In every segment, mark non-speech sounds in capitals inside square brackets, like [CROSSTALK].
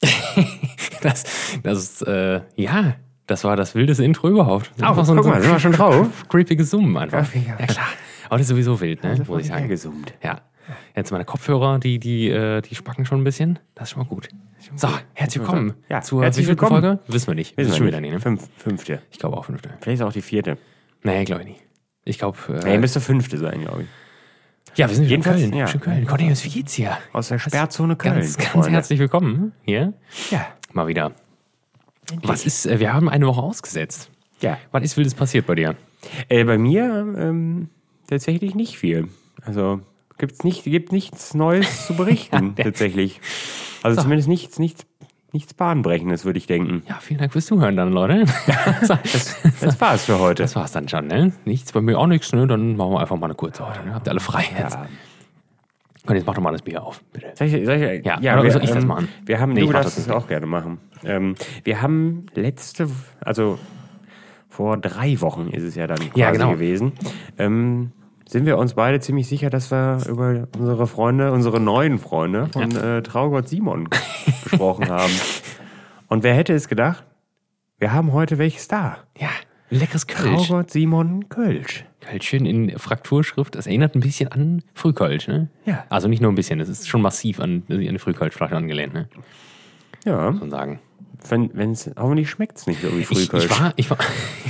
[LAUGHS] das, das äh, ja, das war das wildeste Intro überhaupt. Oh, guck mal, sind wir schon drauf? [LAUGHS] Creepiges Summen einfach. Ja, klar. Aber das ist sowieso wild, ne? Muss ich sagen. gesummt. Ja. Jetzt meine Kopfhörer, die, die, äh, die spacken schon ein bisschen. Das ist schon mal gut. So, herzlich willkommen Ja, zur herzlich wievielten willkommen. Folge. Wissen wir nicht. Wissen wir wieder nicht, ne? Fünf, fünfte. Ich glaube auch fünfte. Vielleicht ist auch die vierte. Nee, glaube ich nicht. Ich glaube, Nee, äh, müsste fünfte sein, glaube ich. Ja, wir sind wieder in jedenfalls, Köln. ja. Schön Köln. Cornelius, wie geht's dir? Aus der Sperrzone Köln. Ganz, ganz Freunde. herzlich willkommen hier. Ja. Mal wieder. Was ist, äh, wir haben eine Woche ausgesetzt. Ja. Was ist Wildes passiert bei dir? Äh, bei mir ähm, tatsächlich nicht viel. Also gibt's nicht, gibt nichts Neues zu berichten, [LAUGHS] tatsächlich. Also zumindest nichts, nichts, nichts Bahnbrechendes, würde ich denken. Ja, vielen Dank fürs Zuhören dann, Leute. [LAUGHS] das, Das war's für heute. das war's dann schon, ne? Nichts, bei mir auch nichts, ne? Dann machen wir einfach mal eine kurze heute, ne? Habt ihr alle frei jetzt? Ja. Und jetzt mach doch mal das Bier auf, bitte. Soll ich, soll ich, Ja, ja wir, soll ich das ähm, machen? Wir haben, Nee, du darfst das das auch gerne machen. Ähm, wir haben letzte, also vor drei Wochen ist es ja dann quasi Ja, genau. gewesen, ähm, sind wir uns beide ziemlich sicher, dass wir über unsere Freunde, unsere neuen Freunde von äh, Traugott Simon gesprochen haben. Und wer hätte es gedacht? Wir haben heute welches da. Ja, leckeres Kölsch. Traugott Simon Kölsch. Kölschchen in Frakturschrift. Das erinnert ein bisschen an Frühkölsch, ne? Ja. Also nicht nur ein bisschen, das ist schon massiv an, an die Frühkölschflasche angelehnt, ne? Ja, Muss man sagen. Wenn es hoffentlich schmeckt es nicht so wie Ich, Frühkölsch. ich war, ich war,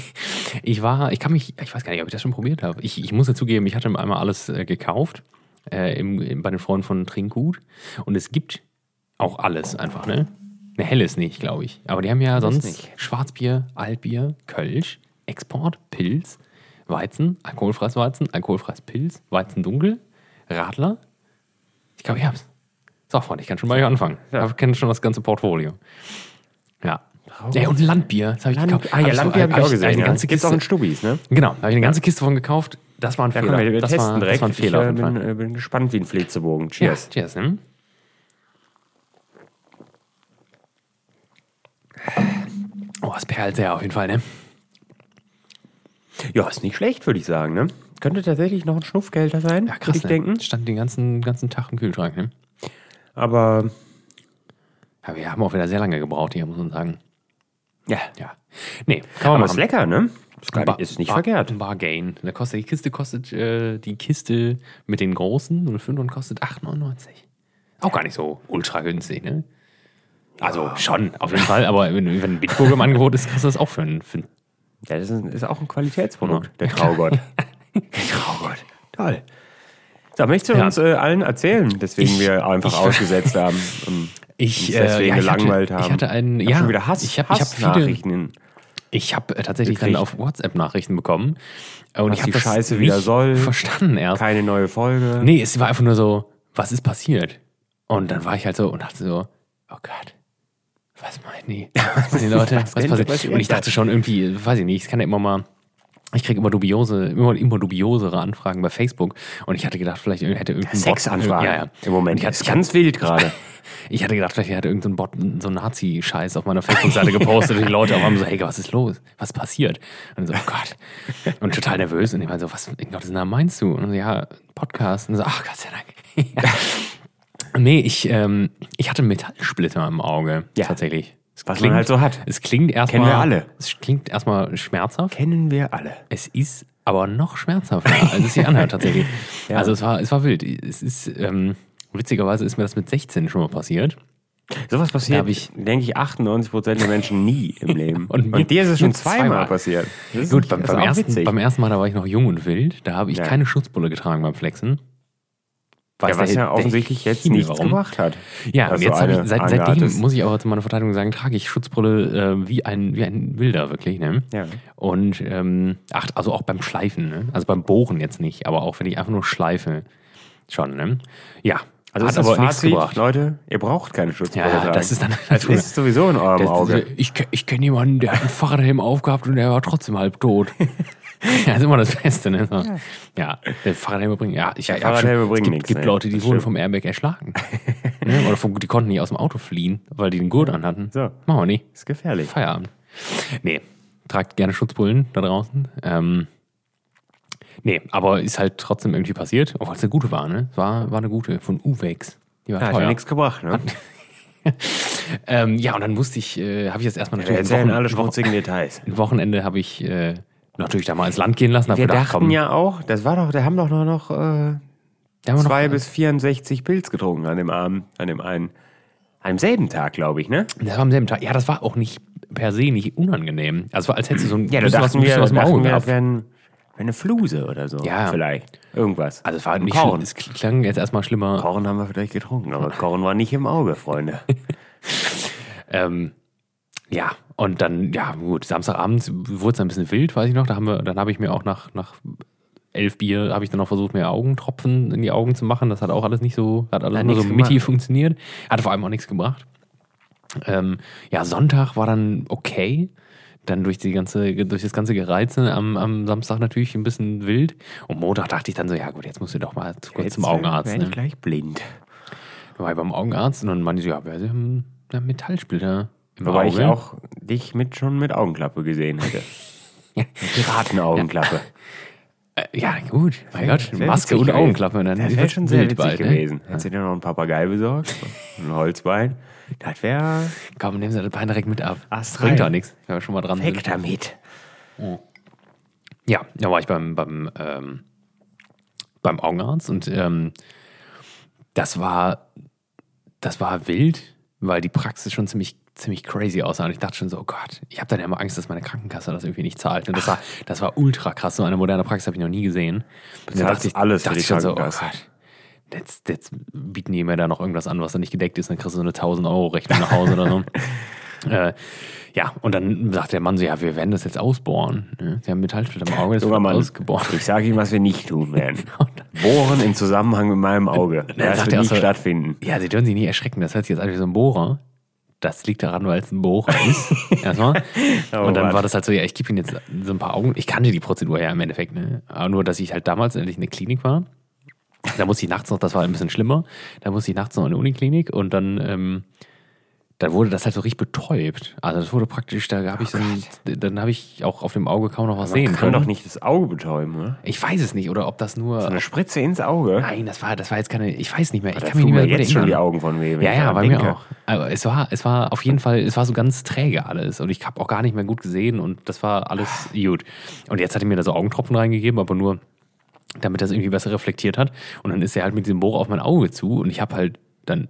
[LAUGHS] ich war, ich kann mich, ich weiß gar nicht, ob ich das schon probiert habe. Ich, ich muss ja zugeben, ich hatte einmal alles äh, gekauft äh, im, im, bei den Freunden von Trinkgut und es gibt auch alles einfach, ne? Ne, helles nicht, glaube ich. Aber die haben ja sonst nicht. Schwarzbier, Altbier, Kölsch, Export, Pilz, Weizen, alkoholfreies Weizen, alkoholfreies Pilz, Weizen dunkel, Radler. Ich glaube, ich hab's. So, Freunde, ich kann schon mal hier anfangen. Ja. Ich kenne schon das ganze Portfolio. Ja. Ja, und Landbier. Das habe ich Land, gekauft. ah ja, Landbier habe ich auch gesehen. Eine Ja. ganze Gibt's Kiste, auch in Stubis, ne? Genau, da habe ich eine ganze Kiste von gekauft. Das war ein Ja, Fehler. komm, wir, das, testen war, direkt. das war ein Fehler. Ich äh, bin, äh, bin gespannt wie ein Flitzebogen. Ja, Cheers. cheers. Ne? Oh, es perlt sehr auf jeden Fall, ne? Ja, ist nicht schlecht, würde ich sagen. Ne? Könnte tatsächlich noch ein Schnupfgelder sein, Ja, würde krass. ich ne? denken. Stand den ganzen, ganzen Tag im Kühlschrank, ne? Aber Ja, wir haben auch wieder sehr lange gebraucht hier, muss man sagen. ja, Ja. Nee, kann man aber machen. ist lecker, ne? Ist, nicht, ist nicht Bar- verkehrt. Bargain. Da kostet, die Kiste kostet, äh, die Kiste mit den großen 05 und kostet 8,99. Auch gar nicht so ultra günstig, ne? Also schon, auf jeden Fall, aber wenn, wenn ein Bitburger im Angebot ist, du das auch für einen, für einen Ja, das ist, ist auch ein Qualitätsprodukt, der Traugott. [LAUGHS] der Traugott. Toll. So, möchtest du Ja. uns äh, allen erzählen, deswegen Ich- wir einfach ausgesetzt haben? [LAUGHS] Ich, äh, ja, ich gelangweilt hatte, haben. Ich hatte einen, Ich hab ja, schon wieder Hass, ich habe hab viele, ich habe äh, tatsächlich gekriegt. dann auf WhatsApp Nachrichten bekommen und Was ich habe die Scheiße wieder soll. verstanden erst. Keine neue Folge. Nee, es war einfach nur so, was ist passiert? Und dann war ich halt so und dachte so, oh Gott, was meinen die? Was meinen die [LAUGHS] Leute? was passiert? Und ich dachte schon irgendwie, weiß ich nicht, es kann ja immer mal, ich kriege immer dubiose, immer, immer dubiosere Anfragen bei Facebook und ich hatte gedacht, vielleicht hätte irgendein Sexanfragen ja, ja. im Moment. Ich hatte, ist ganz wild gerade. [LAUGHS] ich hatte gedacht, vielleicht hätte irgendein Bot so einen Nazi-Scheiß auf meiner Facebook-Seite gepostet und die Leute einmal so, hey, was ist los? Was passiert? Und so, oh Gott. Und total nervös. Und ich war so, was in Gottes Namen meinst du? Und so, ja, Podcast. Und so, ach Gott sei Dank. [LAUGHS] ja. Nee, ich, ähm, ich hatte Metallsplitter im Auge. Ja. Tatsächlich. Was man halt so hat. Es klingt erstmal. Kennen wir alle. Es klingt erstmal schmerzhaft. Kennen wir alle. Es ist aber noch schmerzhafter, als es sich anhört tatsächlich. [LAUGHS] Ja. Also es war, es war wild. Es ist, ähm, witzigerweise ist mir das mit 16 schon mal passiert. Sowas passiert, ich- denke ich, 98% der Menschen nie im [LAUGHS] Leben. Und Und, dir ist es schon zweimal, zweimal. passiert. Gut, nicht- beim, beim, ersten, beim ersten Mal, da war ich noch jung und wild. Da habe ich Ja. keine Schutzbulle getragen beim Flexen. Ja, was der- ja offensichtlich jetzt nichts warum. gebracht hat. Ja, dass und jetzt habe ich, seit, seitdem muss ich aber zu meiner Verteidigung sagen, trage ich Schutzbrille äh, wie, ein, wie ein Wilder, wirklich. Ne? Ja. Und ähm, ach, also auch beim Schleifen, ne? also beim Bohren jetzt nicht, aber auch wenn ich einfach nur schleife, schon. Ne? Ja, Also hat ist aber nichts Fazit, gebracht. Leute, ihr braucht keine Schutzbrille. Ja, das ist dann [LAUGHS] das ist sowieso in eurem Das- Auge. Ich, ke- ich kenne jemanden, der hat einen Fahrradhelm aufgehabt und der war trotzdem halb tot. [LAUGHS] [LAUGHS] ja, ist immer das Beste, ne? So. Ja, der Fahrradhelme bringen. Ja, ich, ich hab Fahrradhelme schon, bringen es gibt, nichts, gibt ne? Leute, die Das wurden stimmt. vom Airbag erschlagen. [LAUGHS] ne? Oder vom, die konnten nicht aus dem Auto fliehen, weil die den Gurt anhatten. So. Machen wir nicht. ist gefährlich. Feierabend. Nee, tragt gerne Schutzbullen da draußen. Ähm, nee, aber ist halt trotzdem irgendwie passiert, obwohl es eine gute war, ne? War, war eine gute von Uwex. Die war Ja, hat ja teuer. nichts gebracht, ne? [LAUGHS] Ähm, ja, und dann musste ich, äh, habe ich jetzt erstmal Wir natürlich erzählen ein, alle Wochen, schmutzigen Details. ein Wochenende habe ich äh, natürlich da mal ins Land gehen lassen. Wir gedacht, dachten komm, ja auch, das war doch, da haben doch nur noch äh, wir noch, zwei bis 64 Pilz getrunken an dem Abend, an dem einen, am selben Tag, glaube ich, ne? Das war am selben Tag. Ja, das war auch nicht per se nicht unangenehm. Also als hättest du so ein Ja, bisschen was, wir, was im Auge gehabt. wär eine Fluse oder so. Ja. Vielleicht. Irgendwas. Also es war nicht Korn. Es klang jetzt erstmal schlimmer. Korn haben wir vielleicht getrunken, aber Korn war nicht im Auge, Freunde. [LAUGHS] Ähm, ja, und dann, ja, gut, Samstagabend wurde es ein bisschen wild, weiß ich noch. Da haben wir, dann habe ich mir auch nach, nach elf Bier, habe ich dann noch versucht, mir Augentropfen in die Augen zu machen. Das hat auch alles nicht so, hat alles Hat nur so gemacht. funktioniert. Hatte vor allem auch nichts gebracht. Ähm, ja, Sonntag war dann okay. Dann durch, die ganze, durch das ganze Gereize am, am Samstag natürlich ein bisschen wild. Und Montag dachte ich dann so, ja gut, jetzt musst du doch mal zu kurz zum Augenarzt. Wäre Ne? ich gleich blind. Da war ich beim Augenarzt und dann meinte sie, ja, wir haben einen Metallsplitter im Wobei Auge. ich auch dich mit, schon mit Augenklappe gesehen hätte. [LAUGHS] Piratenaugenklappe. Äh, ja, gut, mein Gott, Maske und. Augenklappe. Dann Das wird's wäre schon sehr wild witzig bald, ne? gewesen. Hättest du dir noch einen Papagei besorgt? Ein Holzbein? Das wäre Komm, nehmen Sie das Bein direkt mit ab. Ast Bringt doch nichts, wenn wir schon mal dran weg sind. damit. Ja, da war ich beim, beim, ähm, beim Augenarzt und ähm, das war das war wild, weil die Praxis schon ziemlich ziemlich crazy aussah und ich dachte schon so, oh Gott, ich habe dann ja immer Angst, dass meine Krankenkasse das irgendwie nicht zahlt. Und das war, das war ultra krass. So eine moderne Praxis habe ich noch nie gesehen. Und dann dachte ich, alles für dachte die ich schon so, oh. Gott, jetzt, jetzt bieten die mir da noch irgendwas an, was da nicht gedeckt ist, dann kriegst du so eine 1000 Euro Rechnung nach Hause oder so. [LAUGHS] Äh, ja, und dann sagt der Mann so, ja, wir werden das jetzt ausbohren. Ne? Sie haben Metallsplitter im Auge, das wird ausgeboren. ich sage Ihnen, was wir nicht tun werden. [LAUGHS] Bohren im Zusammenhang mit meinem Auge. [LAUGHS] Das wird nicht so- stattfinden. Ja, Sie dürfen sich nicht erschrecken, das hört sich jetzt an wie so ein Bohrer. Das liegt daran, weil es ein Bohrer ist. [LAUGHS] Erstmal. Oh und dann Mann. war das halt so, ja, ich gebe Ihnen jetzt so ein paar Augen. Ich kannte die Prozedur ja im Endeffekt, ne? Aber nur, dass ich halt damals endlich in der Klinik war. Da musste ich nachts noch, das war ein bisschen schlimmer, da musste ich nachts noch in die Uniklinik und dann, ähm, dann wurde das halt so richtig betäubt. Also das wurde praktisch, da habe ich so ein, dann habe ich auch auf dem Auge kaum noch was Man sehen kann können. doch nicht das Auge betäuben, oder? Ich weiß es nicht, oder ob das nur. Eine Spritze ins Auge. Nein, das war, das war jetzt keine. Ich weiß nicht mehr. Ich Da kann mich nicht mehr mir jetzt schon erinnern. die Augen von wenn Ja, ja, bei mir auch. Aber es war, es war auf jeden Fall, es war so ganz träge alles und ich habe auch gar nicht mehr gut gesehen und das war alles gut. Und jetzt hat er mir da so Augentropfen reingegeben, aber nur, damit das irgendwie besser reflektiert hat. Und dann ist er halt mit diesem Bohrer auf mein Auge zu und ich habe halt dann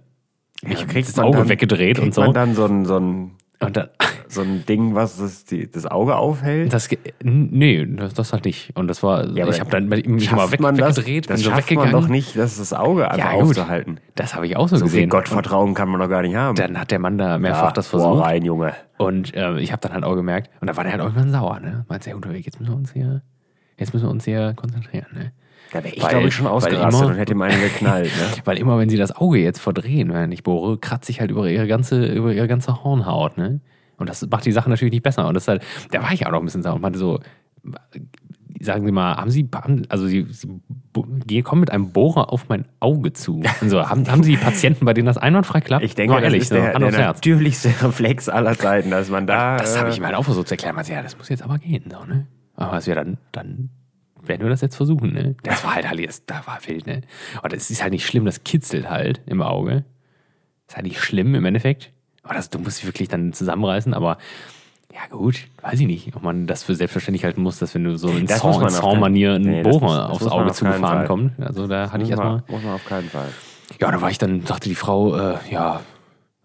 mich Kriegt das Auge dann- weggedreht und so. man dann so ein, so ein, Und dann, [LAUGHS] so ein Ding, was das, die, das Auge aufhält? das, nee, das, das halt nicht. Und das war, aber ich habe dann mich mal weg, man das, weggedreht, das bin so schafft weggegangen. man doch nicht, das, das Auge einfach Ja, aufzuhalten. Das habe ich auch so, So viel gesehen. Gottvertrauen kann man doch gar nicht haben. Dann hat der Mann da mehrfach Ja, das versucht. rein, Junge. Und äh, ich habe dann halt auch gemerkt, und da war der halt irgendwann sauer, ne? Meinte, ja, unterwegs, jetzt müssen wir uns hier, jetzt müssen wir uns hier konzentrieren, ne? Da wäre ich, glaube ich, schon ausgerastet und hätte [LAUGHS] ihm einen geknallt. Ne? Weil immer, wenn sie das Auge jetzt verdrehen, wenn ich bohre, kratze ich halt über ihre ganze, über ihre ganze Hornhaut, ne? Und das macht die Sache natürlich nicht besser. Und das halt, da war ich auch noch ein bisschen sauer und meinte so, sagen Sie mal, haben Sie, also Sie, Sie kommen mit einem Bohrer auf mein Auge zu. Und so, haben, haben Sie Patienten, bei denen das einwandfrei klappt? Ich denke, Mal ehrlich, das ist so, der, der natürlichste [LAUGHS] Reflex aller Zeiten, dass man da... Das äh, habe ich mir halt auch versucht zu erklären. Man sagt, ja, das muss jetzt aber gehen. So, ne? Aber es wäre dann, dann werden wir das jetzt versuchen. Ne? Das war halt alles, da war wild. Ne? Und das ist halt nicht schlimm, das kitzelt halt im Auge. Ist halt nicht schlimm im Endeffekt. Aber das, du musst dich wirklich dann zusammenreißen. Aber ja gut, weiß ich nicht, ob man das für selbstverständlich halten muss, dass wenn du so in Das keinen- ein Nee, das Bohrer das aufs Auge zugefahren Fall. kommt. Also da hatte ich erstmal... muss man auf keinen Fall. Ja, da war ich dann, sagte die Frau, äh, ja,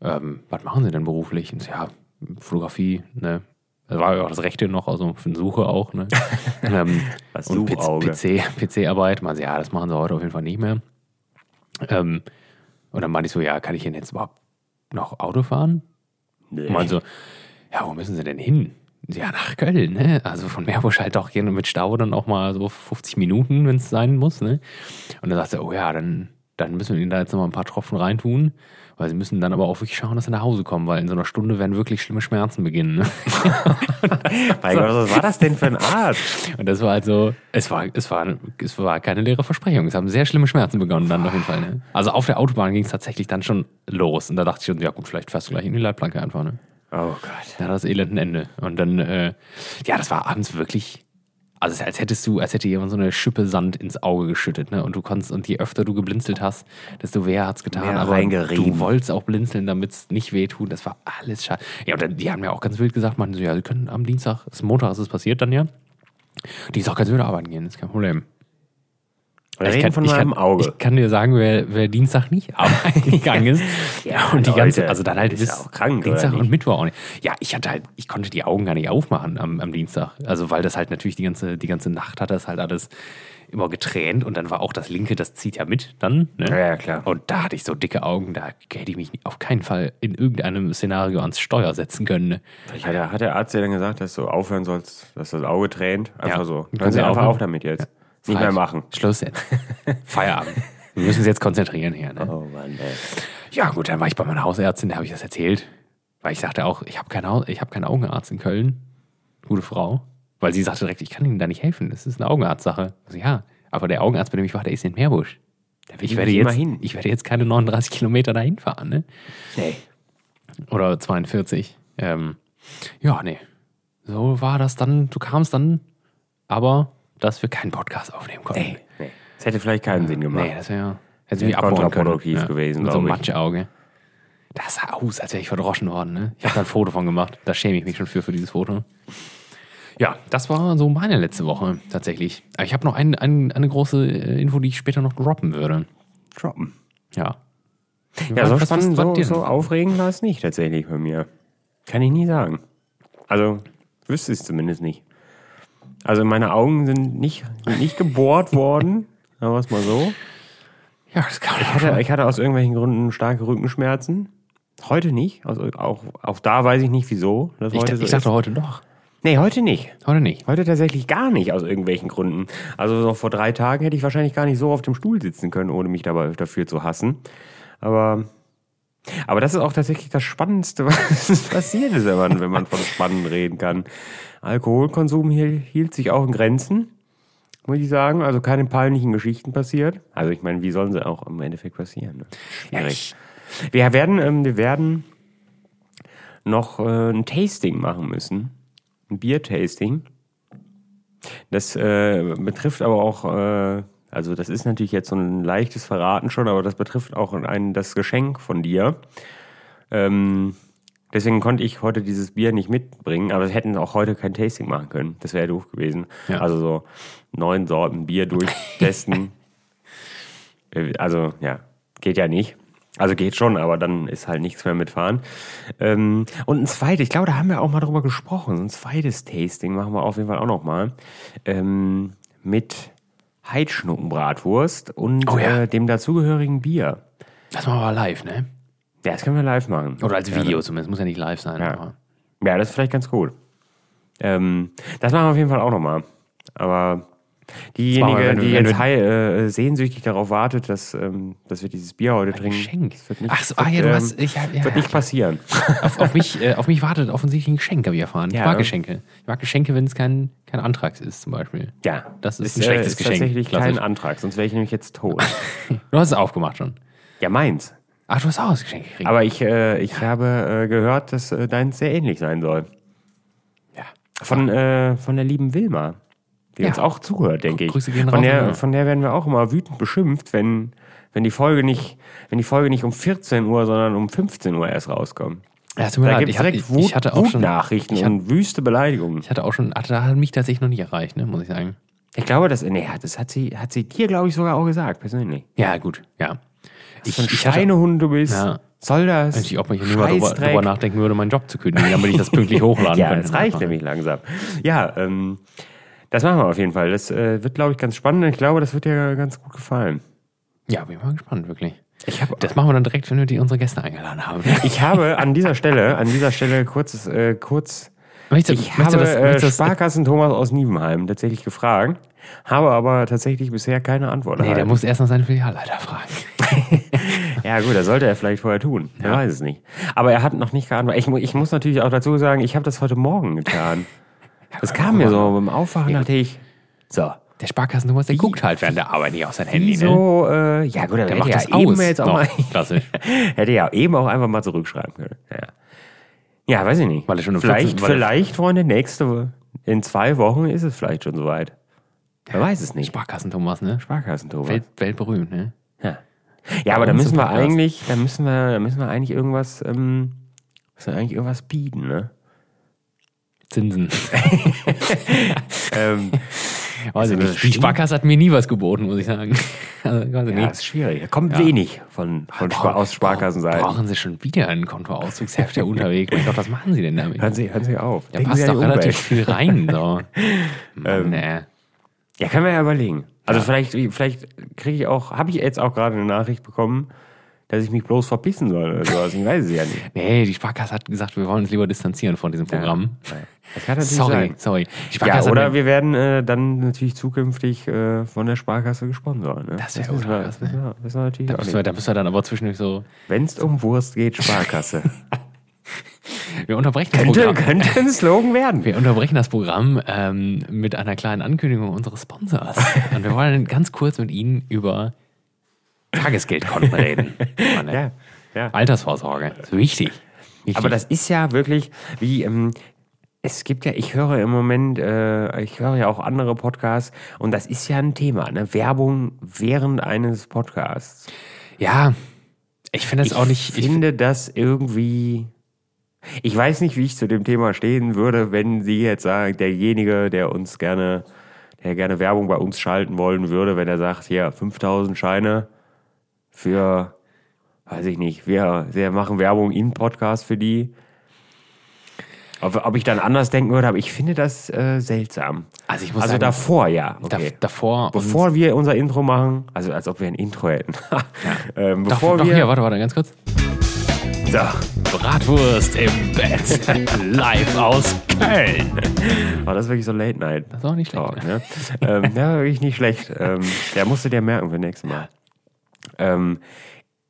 ähm, was machen Sie denn beruflich? Und so, ja, Fotografie, ne? Das war ja auch das Rechte noch, also für eine Suche auch, ne? [LAUGHS] ähm, Das und Suchauge. PC, PC-Arbeit, man so, ja, das machen sie heute auf jeden Fall nicht mehr. Ähm, und dann meinte ich so, ja, kann ich denn jetzt überhaupt noch Auto fahren? Nee. Und meinte so, ja, wo müssen Sie denn hin? Ja, nach Köln, ne? Also von Meerbusch halt auch gerne mit Stau dann auch mal so 50 Minuten, wenn es sein muss, ne? Und dann sagt er, oh ja, dann, dann müssen wir Ihnen da jetzt noch mal ein paar Tropfen reintun, weil Sie müssen dann aber auch wirklich schauen, dass Sie nach Hause kommen, weil in so einer Stunde werden wirklich schlimme Schmerzen beginnen. Ne? [LAUGHS] Mein Gott, was war das denn für ein Arzt? Und das war halt so, es war, es war, es war keine leere Versprechung. Es haben sehr schlimme Schmerzen begonnen dann auf jeden Fall. Ne? Also auf der Autobahn ging es tatsächlich dann schon los. Und da dachte ich schon, ja gut, vielleicht fährst du gleich in die Leitplanke einfach. Ne? Oh Gott. Da hat das Elend ein Ende. Und dann, äh, ja, das war abends wirklich, Also es ist, als hättest du, als hätte jemand so eine Schippe Sand ins Auge geschüttet, ne? Und du konntest, und je öfter du geblinzelt hast, desto weh hat's getan. Mehr aber du wolltest auch blinzeln, damit es nicht weh tut. Das war alles schade. Ja, und dann, die haben ja auch ganz wild gesagt, man so, ja, sie können am Dienstag, ist Montag ist es passiert dann ja. Dienstag kannst du wieder arbeiten gehen, ist kein Problem. Wir Ich reden kann, von ich meinem kann, Auge. Ich kann dir sagen, wer, wer Dienstag nicht [LAUGHS] gegangen ist. Ja, und die Leute, ganze, also dann halt ist bis ja auch krank, Dienstag und nicht? Mittwoch auch nicht. Ja, ich hatte halt, ich konnte die Augen gar nicht aufmachen am, am Dienstag. Also weil das halt natürlich die ganze, die ganze Nacht hat das halt alles immer getränt und dann war auch das linke, das zieht ja mit dann. Ne? Ja, ja, klar. Und da hatte ich so dicke Augen, da hätte ich mich auf keinen Fall in irgendeinem Szenario ans Steuer setzen können. Ne? Ich hatte, hat der Arzt dir dann gesagt, dass du aufhören sollst, dass das Auge tränt? Einfach Ja. so. Können Können Sie einfach aufhören? auf damit jetzt. Nicht mehr machen. Schluss jetzt. [LAUGHS] Feierabend. Wir müssen uns jetzt konzentrieren hier. Ne? Oh Mann, ey. Ja, gut, dann war ich bei meiner Hausärztin, der habe ich das erzählt. Weil ich sagte auch, ich habe keinen, ich hab keinen Augenarzt in Köln. Gute Frau. Weil sie sagte direkt, ich kann Ihnen da nicht helfen. Das ist eine Augenarztsache. Also, ja, aber der Augenarzt, bei dem ich war, der ist in Meerbusch. Ich werde, jetzt, hin. ich werde jetzt keine 39 Kilometer dahin fahren, ne? Nee. Oder 42. Ähm, ja, nee. So war das dann. Du kamst dann, aber dass wir keinen Podcast aufnehmen konnten. Nee. nee. Das hätte vielleicht keinen Sinn gemacht. Nee, das wäre hätte mich abhauen können. kontraproduktiv gewesen, Mit so einem glaub ich. Matscheauge. Das sah aus, als wäre ich verdroschen worden. Ne? Ich habe da ein Foto von gemacht. Da schäme ich mich schon für, für dieses Foto. Ja, das war so meine letzte Woche tatsächlich. Aber ich habe noch ein, ein, eine große äh, Info, die ich später noch droppen würde. Droppen. Ja. Ja, so spannend, so, so aufregend war es nicht tatsächlich bei mir. Kann ich nie sagen. Also, wüsste es zumindest nicht. Also, meine Augen sind nicht, sind nicht gebohrt worden, [LAUGHS] sagen wir es mal so. Ja, das kann Ich hatte, ich hatte aus irgendwelchen Gründen starke Rückenschmerzen. Heute nicht. Also auch, auch da weiß ich nicht, wieso. Das ich, heute ich so dachte heute doch. Nee, heute nicht. Heute nicht. Heute tatsächlich gar nicht aus irgendwelchen Gründen. Also noch vor drei Tagen hätte ich wahrscheinlich gar nicht so auf dem Stuhl sitzen können, ohne mich dabei dafür zu hassen. Aber, aber das ist auch tatsächlich das Spannendste, [LAUGHS] was passiert ist, wenn man, wenn man von Spannend reden kann. Alkoholkonsum hielt, hielt sich auch in Grenzen, muss ich sagen. Also keine peinlichen Geschichten passiert. Also ich meine, wie sollen sie auch im Endeffekt passieren? Ne? Schwierig. Wir werden, ähm, wir werden noch äh, ein Tasting machen müssen. Ein Bier-Tasting. Das äh, betrifft aber auch, äh, also das ist natürlich jetzt so ein leichtes Verraten schon, aber das betrifft auch ein, das Geschenk von dir. Ähm, deswegen konnte ich heute dieses Bier nicht mitbringen, aber wir hätten auch heute kein Tasting machen können. Das wäre doof gewesen. Ja. Also so neun Sorten Bier durchtesten. [LAUGHS] Äh, also ja, geht ja nicht. Also geht schon, aber dann ist halt nichts mehr mitfahren. Ähm, und ein zweites, ich glaube, da haben wir auch mal drüber gesprochen. So ein zweites Tasting machen wir auf jeden Fall auch noch mal. Ähm, mit Heidschnuckenbratwurst und Oh ja. äh, dem dazugehörigen Bier. Das machen wir aber live, ne? Ja, das können wir live machen. Oder als Video zumindest. Muss ja nicht live sein. Ja. Aber Ja, das ist vielleicht ganz cool. Ähm, das machen wir auf jeden Fall auch nochmal. Aber diejenige, die jetzt äh, sehnsüchtig darauf wartet, dass, ähm, dass wir dieses Bier heute trinken, Geschenk. das wird nicht, Ach so, ah ja, du ähm, hast. Ich, hab- ja, wird nicht passieren. [LAUGHS] auf, auf, mich, äh, auf mich wartet offensichtlich ein Geschenk, habe ich erfahren. Ja. Ich mag Geschenke. Ich mag Geschenke, wenn es kein, kein Antrags ist, zum Beispiel. Ja, Das ist ein schlechtes äh, ist Geschenk. tatsächlich Klassisch. kein Antrag, sonst wäre ich nämlich jetzt tot. [LAUGHS] Du hast es aufgemacht schon. ja, meins. Ach, du hast auch das Geschenk gekriegt. Aber ich, äh, ich habe äh, gehört, dass äh, deins sehr ähnlich sein soll. ja. Von, von der lieben Wilma, die Ja. uns auch zuhört, denke ich. Grüße gehen von, raus, der, Wilma. von der werden wir auch immer wütend beschimpft, wenn, wenn, die Folge nicht, wenn die Folge nicht um 14 Uhr, sondern um 15 Uhr erst rauskommt. Ja, tut mir Da gibt Ich, es hatte- direkt ich, Wut, ich hatte auch schon. Wutnachrichten Ich, hatte- und wüste Beleidigungen. ich hatte auch schon. Hatte, hat mich tatsächlich noch nicht erreicht, ne, muss ich sagen. Ich glaube, das, nee, das hat sie, hat sie dir, glaube ich, sogar auch gesagt, persönlich. Ja, gut. Ja. Ich, Von ich hatte, Schweinehund du bist. Ja. Soll das? wenn ich, ob ich nur drüber, drüber nachdenken würde, meinen Job zu kündigen, damit ich das pünktlich [LAUGHS] hochladen Ja, könnte. das reicht nämlich langsam. Ja, ähm, das machen wir auf jeden Fall. Das äh, wird, glaube ich, ganz spannend. Ich glaube, das wird dir ganz gut gefallen. Ja, bin mal gespannt, wirklich. Ich habe Das machen wir dann direkt, wenn wir die unsere Gäste eingeladen haben. [LAUGHS] ich habe an dieser Stelle, an dieser Stelle kurzes, äh, kurz, Möchtest, ich möchtest habe das, äh, das, Sparkassen Thomas aus Nievenheim tatsächlich gefragt, habe aber tatsächlich bisher keine Antwort Nee, der erhalten. muss erst nach seinen Filialleiter fragen. [LAUGHS] Ja gut, das sollte er vielleicht vorher tun. Er Ja. weiß es nicht. Aber er hat noch nicht geantwortet. Ich, ich muss natürlich auch dazu sagen, ich habe das heute Morgen getan. [LAUGHS] Das kam mir so beim Aufwachen, dachte ich, so, Der Sparkassen-Thomas, der guckt halt während der Arbeit nicht auf sein Handy, ne? wieso, äh, ja gut, Der der macht hätte das ja eben aus. jetzt auch Noch. mal, Klassisch. [LAUGHS] hätte ja eben auch einfach mal zurückschreiben können. Ja, ja weiß ich nicht. Weil er schon vielleicht, 14 weil er- vielleicht, Freunde, nächste, in zwei Wochen ist es vielleicht schon soweit. Man weiß es nicht. Sparkassen Thomas, ne? Sparkassen, Thomas. Welt, weltberühmt, ne? Ja, ja aber da uns müssen im wir Podcast. eigentlich, da müssen wir, da müssen wir eigentlich irgendwas, ähm, müssen wir eigentlich irgendwas bieten, ne? Zinsen. [LAUGHS] ähm, [LAUGHS] ich nicht. Die stimmt? Sparkasse hat mir nie was geboten, muss ich sagen. [LAUGHS] Also, ich ja, nicht. ist schwierig. Da kommt wenig von, von Spar aus Sparkassenseite. Brauchen Sie schon wieder einen Kontoauszug? Ist ja unterwegs. Mein Gott, was machen Sie denn damit? Hören Sie, hören Sie auf. Da Denken Sie passt an doch die relativ viel rein. So. Ähm, Mann, äh. Ja, können wir ja überlegen. Also vielleicht, vielleicht kriege ich auch, habe ich jetzt auch gerade eine Nachricht bekommen, dass ich mich bloß verpissen soll oder sowas. Ich weiß es ja nicht. Nee, die Sparkasse hat gesagt, wir wollen uns lieber distanzieren von diesem Programm. Das kann natürlich Sorry, sein. sorry. Ja, oder wir werden äh, dann natürlich zukünftig äh, von der Sparkasse gesponsert. Ne? Das wär wissen wir, ultra krass, ne? wir, wissen wir natürlich da müssen wir, da müssen wir dann aber zwischendurch so. Wenn es um Wurst geht, Sparkasse. [LAUGHS] Wir unterbrechen das könnte, Programm. könnte ein Slogan werden. Wir unterbrechen das Programm ähm, mit einer kleinen Ankündigung unseres Sponsors. [LAUGHS] Und wir wollen ganz kurz mit Ihnen über Tagesgeldkonten reden. [LAUGHS] Ja, ja. Altersvorsorge. ist wichtig. wichtig. Aber das ist ja wirklich wie, ähm, es gibt ja, ich höre im Moment, äh, ich höre ja auch andere Podcasts und das ist ja ein Thema, ne? Werbung während eines Podcasts. Ja, ich finde es auch nicht. Ich finde das irgendwie. Ich weiß nicht, wie ich zu dem Thema stehen würde, wenn Sie jetzt sagen, derjenige, der uns gerne, der gerne Werbung bei uns schalten wollen würde, wenn er sagt, hier 5000 Scheine für, weiß ich nicht, wir, wir machen Werbung in Podcast für die. Ob, ob ich dann anders denken würde, aber ich finde das äh, seltsam. Also ich muss also sagen, davor ja. da, Okay. davor. Bevor wir unser Intro machen, also als ob wir ein Intro hätten. [LAUGHS] ähm, Doch, bevor doch, wir. hier, warte, warte, ganz kurz. so. Bratwurst im Bett. [LAUGHS] Live aus Köln. War das wirklich so Late Night? Das war nicht schlecht. Talk, ne? ähm, ja, wirklich nicht schlecht. Ähm, der musst du dir merken für nächstes Mal. Ähm,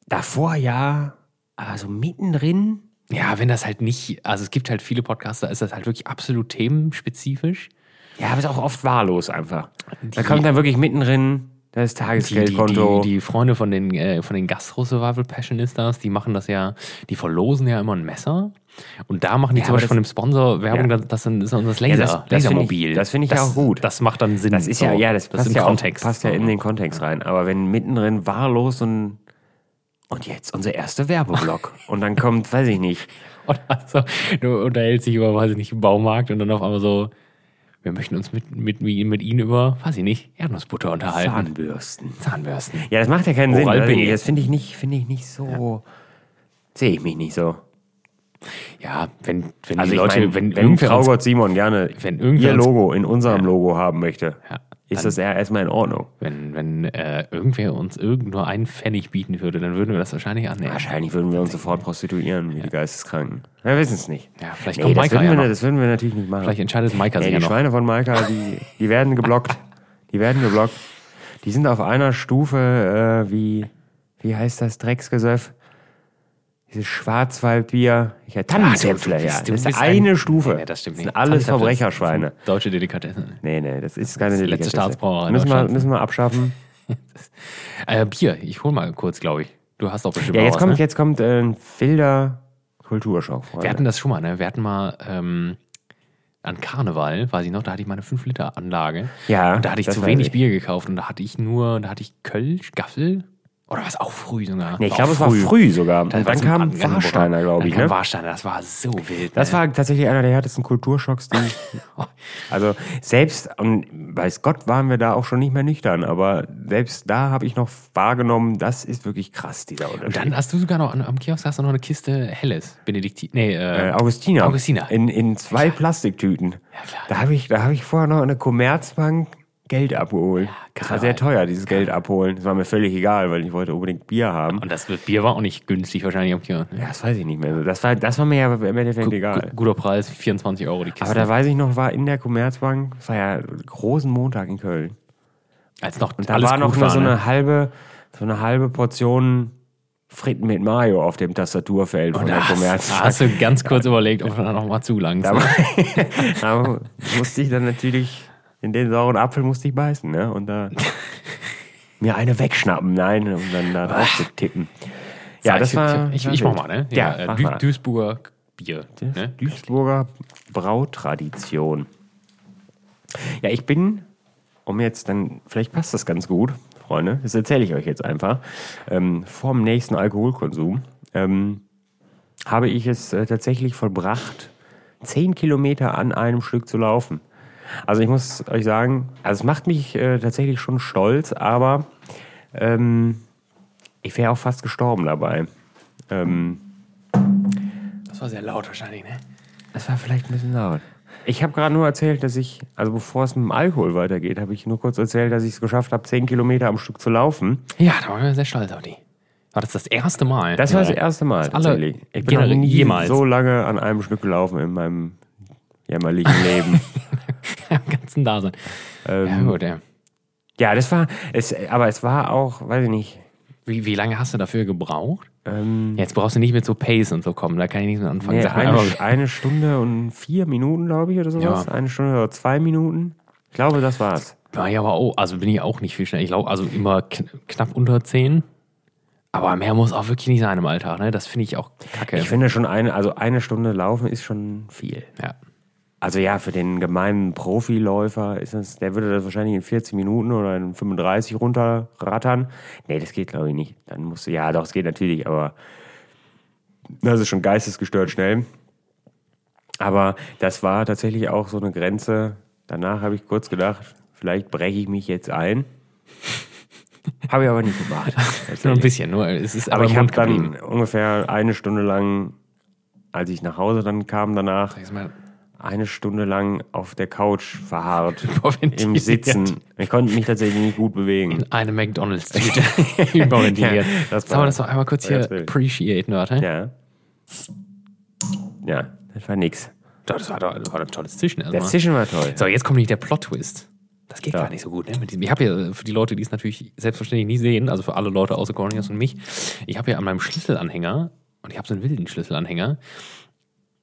davor ja, also mittendrin. Ja, wenn das halt nicht, also es gibt halt viele Podcasts, da ist das halt wirklich absolut themenspezifisch. Ja, aber ist auch oft wahllos einfach. da kommt dann wirklich mittendrin das Die, die, Tagesgeldkonto. die, die Freunde von den, äh, von den Gastro-Survival-Passionistas, die machen das ja, die verlosen ja immer ein Messer. Und da machen die Ja, zum Beispiel von dem das- Sponsor Werbung, Ja. das, das ist das Ja, Laser, das- das finde Lasermobil. ich- das finde ich ja auch gut. Das macht dann Sinn. das ist ja, so. ja, das, das passt ist ja, auch- Kontext. passt ja so. in den Kontext rein. Aber wenn mittendrin wahllos und und jetzt unser erster Werbeblock. [LAUGHS] und dann kommt, weiß ich nicht, Und also, du unterhältst dich über, weiß ich nicht, im Baumarkt und dann auf einmal so, wir möchten uns mit, mit, mit Ihnen über, weiß ich nicht, Erdnussbutter unterhalten. Zahnbürsten. Zahnbürsten. Ja, das macht ja keinen Sinn. Oral nicht. Das finde ich nicht, finde ich nicht so. Sehe ich mich nicht so. Ja, wenn, wenn Also die Leute, meine, wenn, wenn uns, Traugott Simon gerne wenn irgendwer ihr Logo in unserem Logo haben möchte, Ja, ist das ja erstmal in Ordnung. wenn, wenn äh, irgendwer uns irgend nur einen Pfennig bieten würde, dann würden wir das wahrscheinlich annehmen. Wahrscheinlich würden wir uns sofort prostituieren, wie die Geisteskranken. Wir wissen es nicht. Ja, vielleicht Nee, kommt das, Maika würden ja wir, noch. das würden wir natürlich nicht machen. Vielleicht entscheidet Maika Nee, sich die ja noch. Schweine von Maika, die, die werden geblockt. Die werden geblockt. Die sind auf einer Stufe äh, wie, wie heißt das, Drecksgesöff? Dieses Schwarzwaldbier. Ich ja, Tannenzäpfle, ja. Das ist eine ein- Stufe. Nee, das stimmt das nicht. sind alles Verbrecherschweine. Deutsche Delikatesse. Nee, nee, das ist keine Das ist letzte. Staatsbrauerei Müssen wir, müssen wir abschaffen. [LAUGHS] Äh, Bier, ich hol mal kurz, glaube ich. Du hast doch bestimmt Ja, jetzt kommt, ne? jetzt kommt äh, ein wilder Kulturschock, Freunde. Wir hatten das schon mal, ne? Wir hatten mal ähm, an Karneval, weiß ich noch, da hatte ich meine 5-Liter-Anlage. Ja, Und da hatte ich das zu wenig ich. Bier gekauft und da hatte ich nur, da hatte ich Kölsch, Gaffel. Oder was auch früh sogar? Nee, ich glaube, es war früh sogar. Und war dann zum kam. Warsteiner, glaube ich. Dann kam Ne? Warsteiner, das war so wild. Das ne? war tatsächlich einer der härtesten Kulturschocks, die [LAUGHS] Also selbst, und weiß Gott waren wir da auch schon nicht mehr nüchtern, aber selbst da habe ich noch wahrgenommen, das ist wirklich krass, dieser Und Unterschied. dann hast du sogar noch am Kiosk hast du noch eine Kiste Helles, Benediktin. Nee, äh, äh, Augustiner. Augustiner. In, in zwei Plastiktüten. klar. Da habe ich, da hab ich vorher noch eine Commerzbank Geld abgeholt. das war sehr teuer, dieses Geld abholen. Das war mir völlig egal, weil ich wollte unbedingt Bier haben. Und das Bier war auch nicht günstig wahrscheinlich am Kiosk. ne? Ja, das weiß ich nicht mehr. Das war, das war mir ja im Endeffekt egal. Gu- Guter Preis, 24 Euro die Kiste. Aber da weiß ich noch, war in der Commerzbank, das war ja großen Montag in Köln. Als noch Da alles war noch nur so ne? eine halbe, so eine halbe Portion Fritten mit Mayo auf dem Tastaturfeld von Und der da hast, Commerz. da hast du ganz kurz [LAUGHS] überlegt, ob du da noch mal zulangst. Da, ne? [LAUGHS] da musste ich dann natürlich, in den sauren Apfel musste ich beißen, ne? Und da [LAUGHS] mir eine wegschnappen, nein, um dann da drauf zu tippen. Ja, Sag, das war. Ich, war ich mach mal, ne? Ja, äh, mach Dü mal. Duisburger Bier. Ne? Duisburger Brautradition. Ja, ich bin, um jetzt dann, vielleicht passt das ganz gut, Freunde, das erzähle ich euch jetzt einfach, ähm, vorm nächsten Alkoholkonsum ähm, habe ich es äh, tatsächlich vollbracht, 10 Kilometer an einem Stück zu laufen. Also ich muss euch sagen, also es macht mich äh, tatsächlich schon stolz, aber ähm, ich wäre auch fast gestorben dabei. Ähm, Das war sehr laut wahrscheinlich, ne? das war vielleicht ein bisschen laut. Ich habe gerade nur erzählt, dass ich, also bevor es mit dem Alkohol weitergeht, habe ich nur kurz erzählt, dass ich es geschafft habe, 10 Kilometer am Stück zu laufen. Ja, da waren wir sehr stolz auf die. War das das erste Mal? Das war das erste Mal alle- tatsächlich. Ich bin noch nie jemals. so lange an einem Stück gelaufen in meinem jämmerlichen Leben. [LAUGHS] [LAUGHS] Im ganzen Dasein. Ähm, ja, gut, ja. ja, das war, es, aber es war auch, weiß ich nicht, Wie, wie lange hast du dafür gebraucht? ähm, Jetzt brauchst du nicht mit so Pace und so kommen, da kann ich nichts mit anfangen. nee, eine, [LAUGHS] eine Stunde und vier Minuten, glaube ich, oder sowas. Ja. Eine Stunde oder zwei Minuten. Ich glaube, das war's. War ja aber auch, also bin ich auch nicht viel schneller. Ich glaube, also immer kn knapp unter 10. Aber mehr muss auch wirklich nicht sein im Alltag, ne? Das finde ich auch kacke. Ich finde schon eine, also eine Stunde laufen ist schon viel. ja. Also ja, für den gemeinen Profiläufer ist das, der würde das wahrscheinlich in 40 Minuten oder in 35 runterrattern. Nee, das geht glaube ich nicht. Dann musst du, ja doch, es geht natürlich, aber das ist schon geistesgestört schnell. Aber das war tatsächlich auch so eine Grenze. Danach habe ich kurz gedacht, vielleicht breche ich mich jetzt ein. [LAUGHS] habe ich aber nicht gemacht. [LAUGHS] Nur ein bisschen, nur es ist aber im ich habe dann ungefähr eine Stunde lang, als ich nach Hause dann kam danach, mal, eine Stunde lang auf der Couch verharrt, [LAUGHS] im Sitzen. Ich konnte mich tatsächlich nicht gut bewegen. Eine McDonalds-Tüte [LAUGHS] überventiliert. Ja, das Sollen wir das doch einmal kurz hier appreciaten, warte? Ja. Ja, das war nix. Das war doch das war ein tolles Zischen erstmal. Das Zischen war toll. So, jetzt kommt nicht der Plot-Twist. Das geht Ja. gar nicht so gut. Ne? Ich habe ja, für die Leute, die es natürlich selbstverständlich nie sehen, also für alle Leute außer Cornelius und mich, ich habe ja an meinem Schlüsselanhänger, und ich habe so einen wilden Schlüsselanhänger,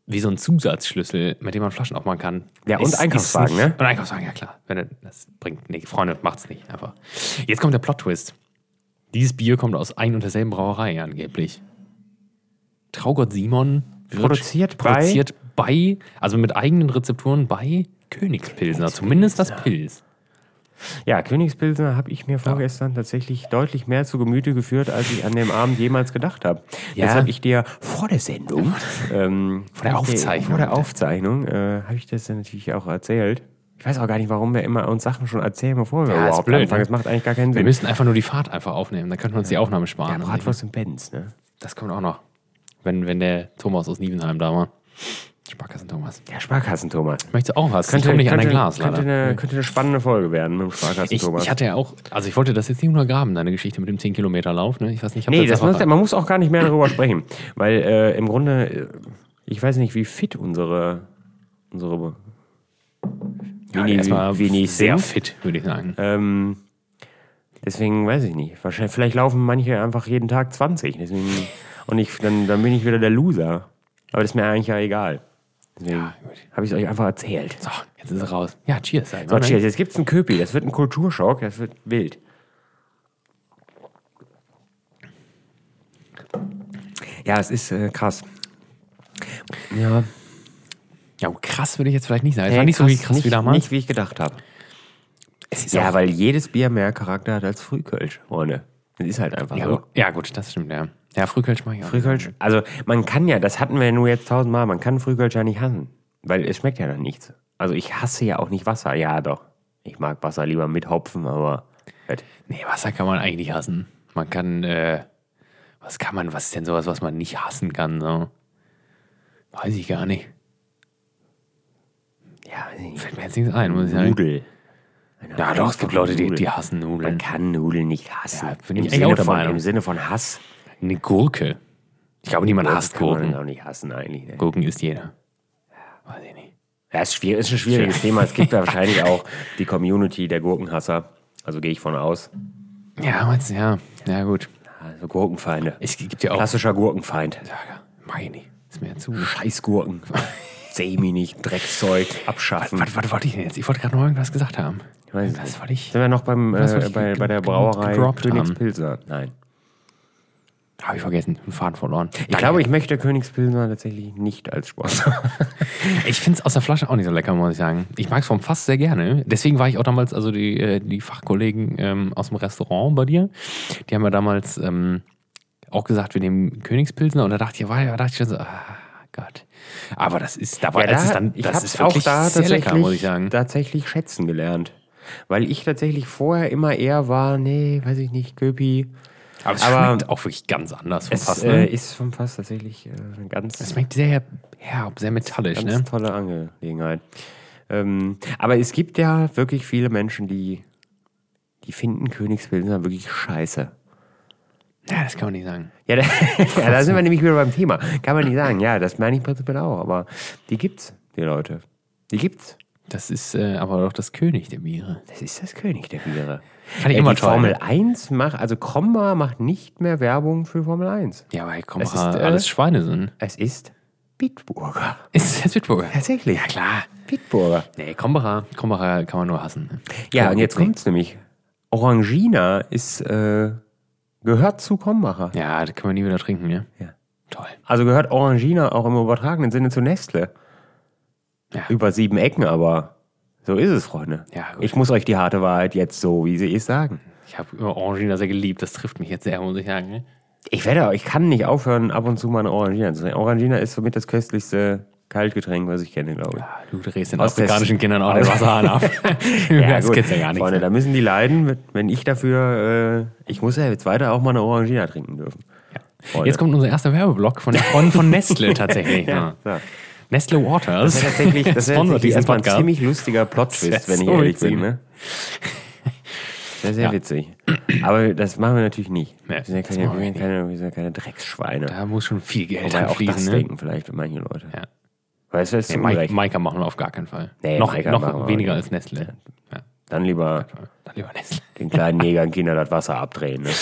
wie so ein Zusatzschlüssel, mit dem man Flaschen aufmachen kann. Ja, und Einkaufswagen, nicht, ne? Und Einkaufswagen, ja klar. Wenn das bringt nicht. Freunde, macht's nicht. Einfach. Jetzt kommt der Plot-Twist. Dieses Bier kommt aus ein und derselben Brauerei angeblich. Traugott Simon wird Produziert bei- produziert bei, also mit eigenen Rezepturen bei Königspilsner, zumindest das Pils. Ja, Königspilsner habe ich mir vorgestern tatsächlich deutlich mehr zu Gemüte geführt, als ich an dem Abend jemals gedacht habe. Ja. Das habe ich dir vor der Sendung, ähm, Vor der Aufzeichnung. vor der Aufzeichnung, äh, habe ich das dann natürlich auch erzählt. Ich weiß auch gar nicht, warum wir immer uns Sachen schon erzählen, bevor wir Ja, überhaupt blöd, anfangen. ne? Das macht eigentlich gar keinen Wir Sinn. müssten einfach nur die Fahrt einfach aufnehmen, dann könnten wir uns die Aufnahme sparen. Ja, Bratwurst und Benz, ne? Das kommt auch noch. Wenn, wenn der Thomas aus Nievenheim da war. Sparkassen Thomas. Der Sparkassen-Thomas. Möchtest du auch was? Könnte, ich nicht an könnte, dein Glas, könnte, leider. eine, könnte eine spannende Folge werden mit dem Ich, Sparkassen-Thomas. ich hatte ja auch, also ich wollte das jetzt nicht untergraben, deine Geschichte mit dem 10 Kilometer Lauf, ne? Ich weiß nicht, ich Nee, das muss, man muss auch gar nicht mehr darüber sprechen. Weil äh, im Grunde, äh, ich weiß nicht, wie fit unsere, unsere ja, erstmal Vinis sehr fit, würde ich sagen. Ähm, deswegen weiß ich nicht. Wahrscheinlich, vielleicht laufen manche einfach jeden Tag 20. Deswegen, und ich, dann, dann bin ich wieder der Loser. Aber das ist mir eigentlich ja egal. Deswegen Ja, habe ich es euch einfach erzählt. So, jetzt ist es raus. Ja, cheers. Ich So, cheers. Jetzt gibt es einen Köpi. Das wird ein Kulturschock. Das wird wild. Ja, es ist äh, krass. Ja, Ja, krass würde ich jetzt vielleicht nicht sagen. Es war nicht so wie krass nicht, wie damals. Nicht wie ich gedacht habe. Ja, weil jedes Bier mehr Charakter hat als Frühkölsch, Freunde. Das ist halt einfach ja, so. gut, ja, gut, das stimmt, ja. Ja, Frühkölsch mag ich auch. Frühkölsch, also man kann ja, das hatten wir nur jetzt tausendmal, man kann Frühkölsch ja nicht hassen. Weil es schmeckt ja dann nichts. Also ich hasse ja auch nicht Wasser. Ja, doch. Ich mag Wasser lieber mit Hopfen, aber. halt. Nee, Wasser kann man eigentlich nicht hassen. Man kann, äh, was kann man, was ist denn sowas, was man nicht hassen kann, so? Weiß ich gar nicht. Ja, weiß ich nicht. Fällt mir jetzt nichts ein, muss ich sagen. Nudel. Ja, doch, es gibt Leute, die, die hassen Man Nudeln. kann Nudeln nicht hassen. Ja, Im, Sinne von. Im Sinne von Hass. Eine Gurke. Ich glaube, niemand Das hasst kann man Gurken. auch nicht hassen eigentlich. Ne? Gurken isst jeder. Weiß ich nicht. Ja, ist, schwierig, ist ein schwieriges Thema. Es gibt ja [LAUGHS] wahrscheinlich auch die Community der Gurkenhasser. Also gehe ich von aus. Ja, meinst du, ja. Ja, gut. Also Gurkenfeinde. Es gibt ja auch. Klassischer Gurkenfeind. Ja, ich nicht. Ist mir zu. Scheißgurken. [LAUGHS] Seh mich nicht, Dreckszeug, abschaffen. Was, was wollte ich denn jetzt? Ich wollte gerade noch irgendwas gesagt haben. Ich weiß Was wollte ich? Sind wir noch beim, Was äh, bei, bei der Brauerei? Königspilser? Nein. Habe ich vergessen, den Faden verloren. Ich glaube, ich möchte Königspilsner tatsächlich nicht als Sport. [LAUGHS] Ich finde es aus der Flasche auch nicht so lecker, muss ich sagen. Ich mag es vom Fass sehr gerne. Deswegen war ich auch damals, also die, äh, die Fachkollegen ähm, aus dem Restaurant bei dir, die haben ja damals ähm, auch gesagt, wir nehmen Königspilsner. Und da dachte ich, war, da dachte ich schon so, ah Gott. Aber das ist, da war Ja, das da, ist dann, das ist auch da sehr lecker, muss ich sagen. tatsächlich schätzen gelernt. Weil ich tatsächlich vorher immer eher war, nee, weiß ich nicht, Köpi. Aber es aber schmeckt auch wirklich ganz anders vom Es Fass. äh, Ne? ist vom Fass tatsächlich äh, ganz, Es schmeckt sehr herb, sehr metallisch. ganz Ne? tolle Angelegenheit. Ähm, aber es gibt ja wirklich viele Menschen, die, die finden Königspilsner wirklich scheiße. Ja, das kann man nicht sagen. Ja, [LAUGHS] da, ja, da sind wir nämlich wieder beim Thema. Kann man nicht sagen. Ja, das meine ich prinzipiell auch. Aber die gibt's, die Leute. Die gibt's. Das ist äh, aber doch das König der Biere. Das ist das König der Biere. Kann ich Äh, immer die toll. Formel 1 macht, also Krombacher macht nicht mehr Werbung für Formel 1. Ja, aber komm, Es ist, äh, alles Schweine sind. Es ist Bitburger. Ist das Bitburger? Tatsächlich. Ja, klar. Bitburger. Nee, Krombacher, Krombacher kann man nur hassen. ne? Ja, und jetzt nicht. kommt's nämlich. Orangina ist, äh, gehört zu Krombacher. Ja, das kann man nie wieder trinken, ne? Ja. Toll. Also gehört Orangina auch im übertragenen Sinne zu Nestle. Ja. Über sieben Ecken, aber so ist es, Freunde. Ja, gut. ich muss euch die harte Wahrheit jetzt so, wie sie ist, sagen. Ich habe immer Orangina sehr geliebt. Das trifft mich jetzt sehr, muss ich sagen. Ne? Ich werde, ich kann nicht aufhören, ab und zu mal eine Orangina zu trinken. Orangina ist somit das köstlichste Kaltgetränk, was ich kenne, glaube ich. Ja, du drehst den Aus afrikanischen Kindern auch den Wasserhahn ab. [LAUGHS] Ja, das gut. ja gar nicht. Freunde, da müssen die leiden, wenn ich dafür, äh, ich muss ja jetzt weiter auch mal eine Orangina trinken dürfen. Freunde. Jetzt kommt unser erster Werbeblock von von Nestle tatsächlich. [LAUGHS] ja. So. Nestle Waters. Das wäre tatsächlich, das sponsert tatsächlich erstmal ein ziemlich lustiger Das Plot-Twist, wär wenn ich so ehrlich witzig. bin. Ne? Sehr, sehr Ja. witzig. Aber das machen wir natürlich nicht. Nee, wir, sind ja das keine, wir nicht. keine, wir sind ja keine Drecksschweine. Da muss schon viel Geld Wobei auch das fließen. Ne? denken vielleicht manche Leute. Ja. Weißt du, das ist Nee, Mike, Maika machen wir auf gar keinen Fall. Nee, noch Maika noch weniger als Nestle. Ja. Dann lieber Dann lieber Nestle. den kleinen [LAUGHS] Negern Kindern das Wasser abdrehen. Ne? [LAUGHS] Weiß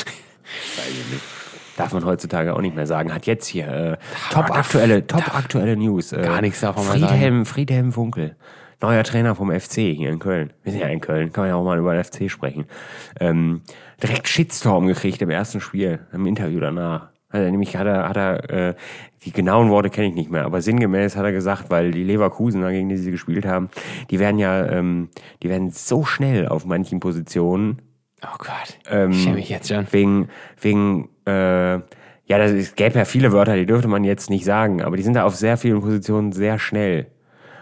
ich nicht. Darf man heutzutage auch nicht mehr sagen. Hat jetzt hier äh, top aktuelle, top aktuelle News. Äh, Gar nichts davon Friedhelm, Friedhelm Funkel, neuer Trainer vom FC hier in Köln. Wir sind ja in Köln, kann man ja auch mal über den FC sprechen. Ähm, direkt Shitstorm gekriegt im ersten Spiel, im Interview danach. Er, nämlich hat er, hat er äh, die genauen Worte kenne ich nicht mehr, aber sinngemäß hat er gesagt, weil die Leverkusener, gegen die sie gespielt haben, die werden ja, ähm, die werden so schnell auf manchen Positionen, Oh Gott. Ähm, ich mich jetzt schon. Wegen, wegen, äh, ja, das, es gäbe ja viele Wörter, die dürfte man jetzt nicht sagen, aber die sind da auf sehr vielen Positionen sehr schnell.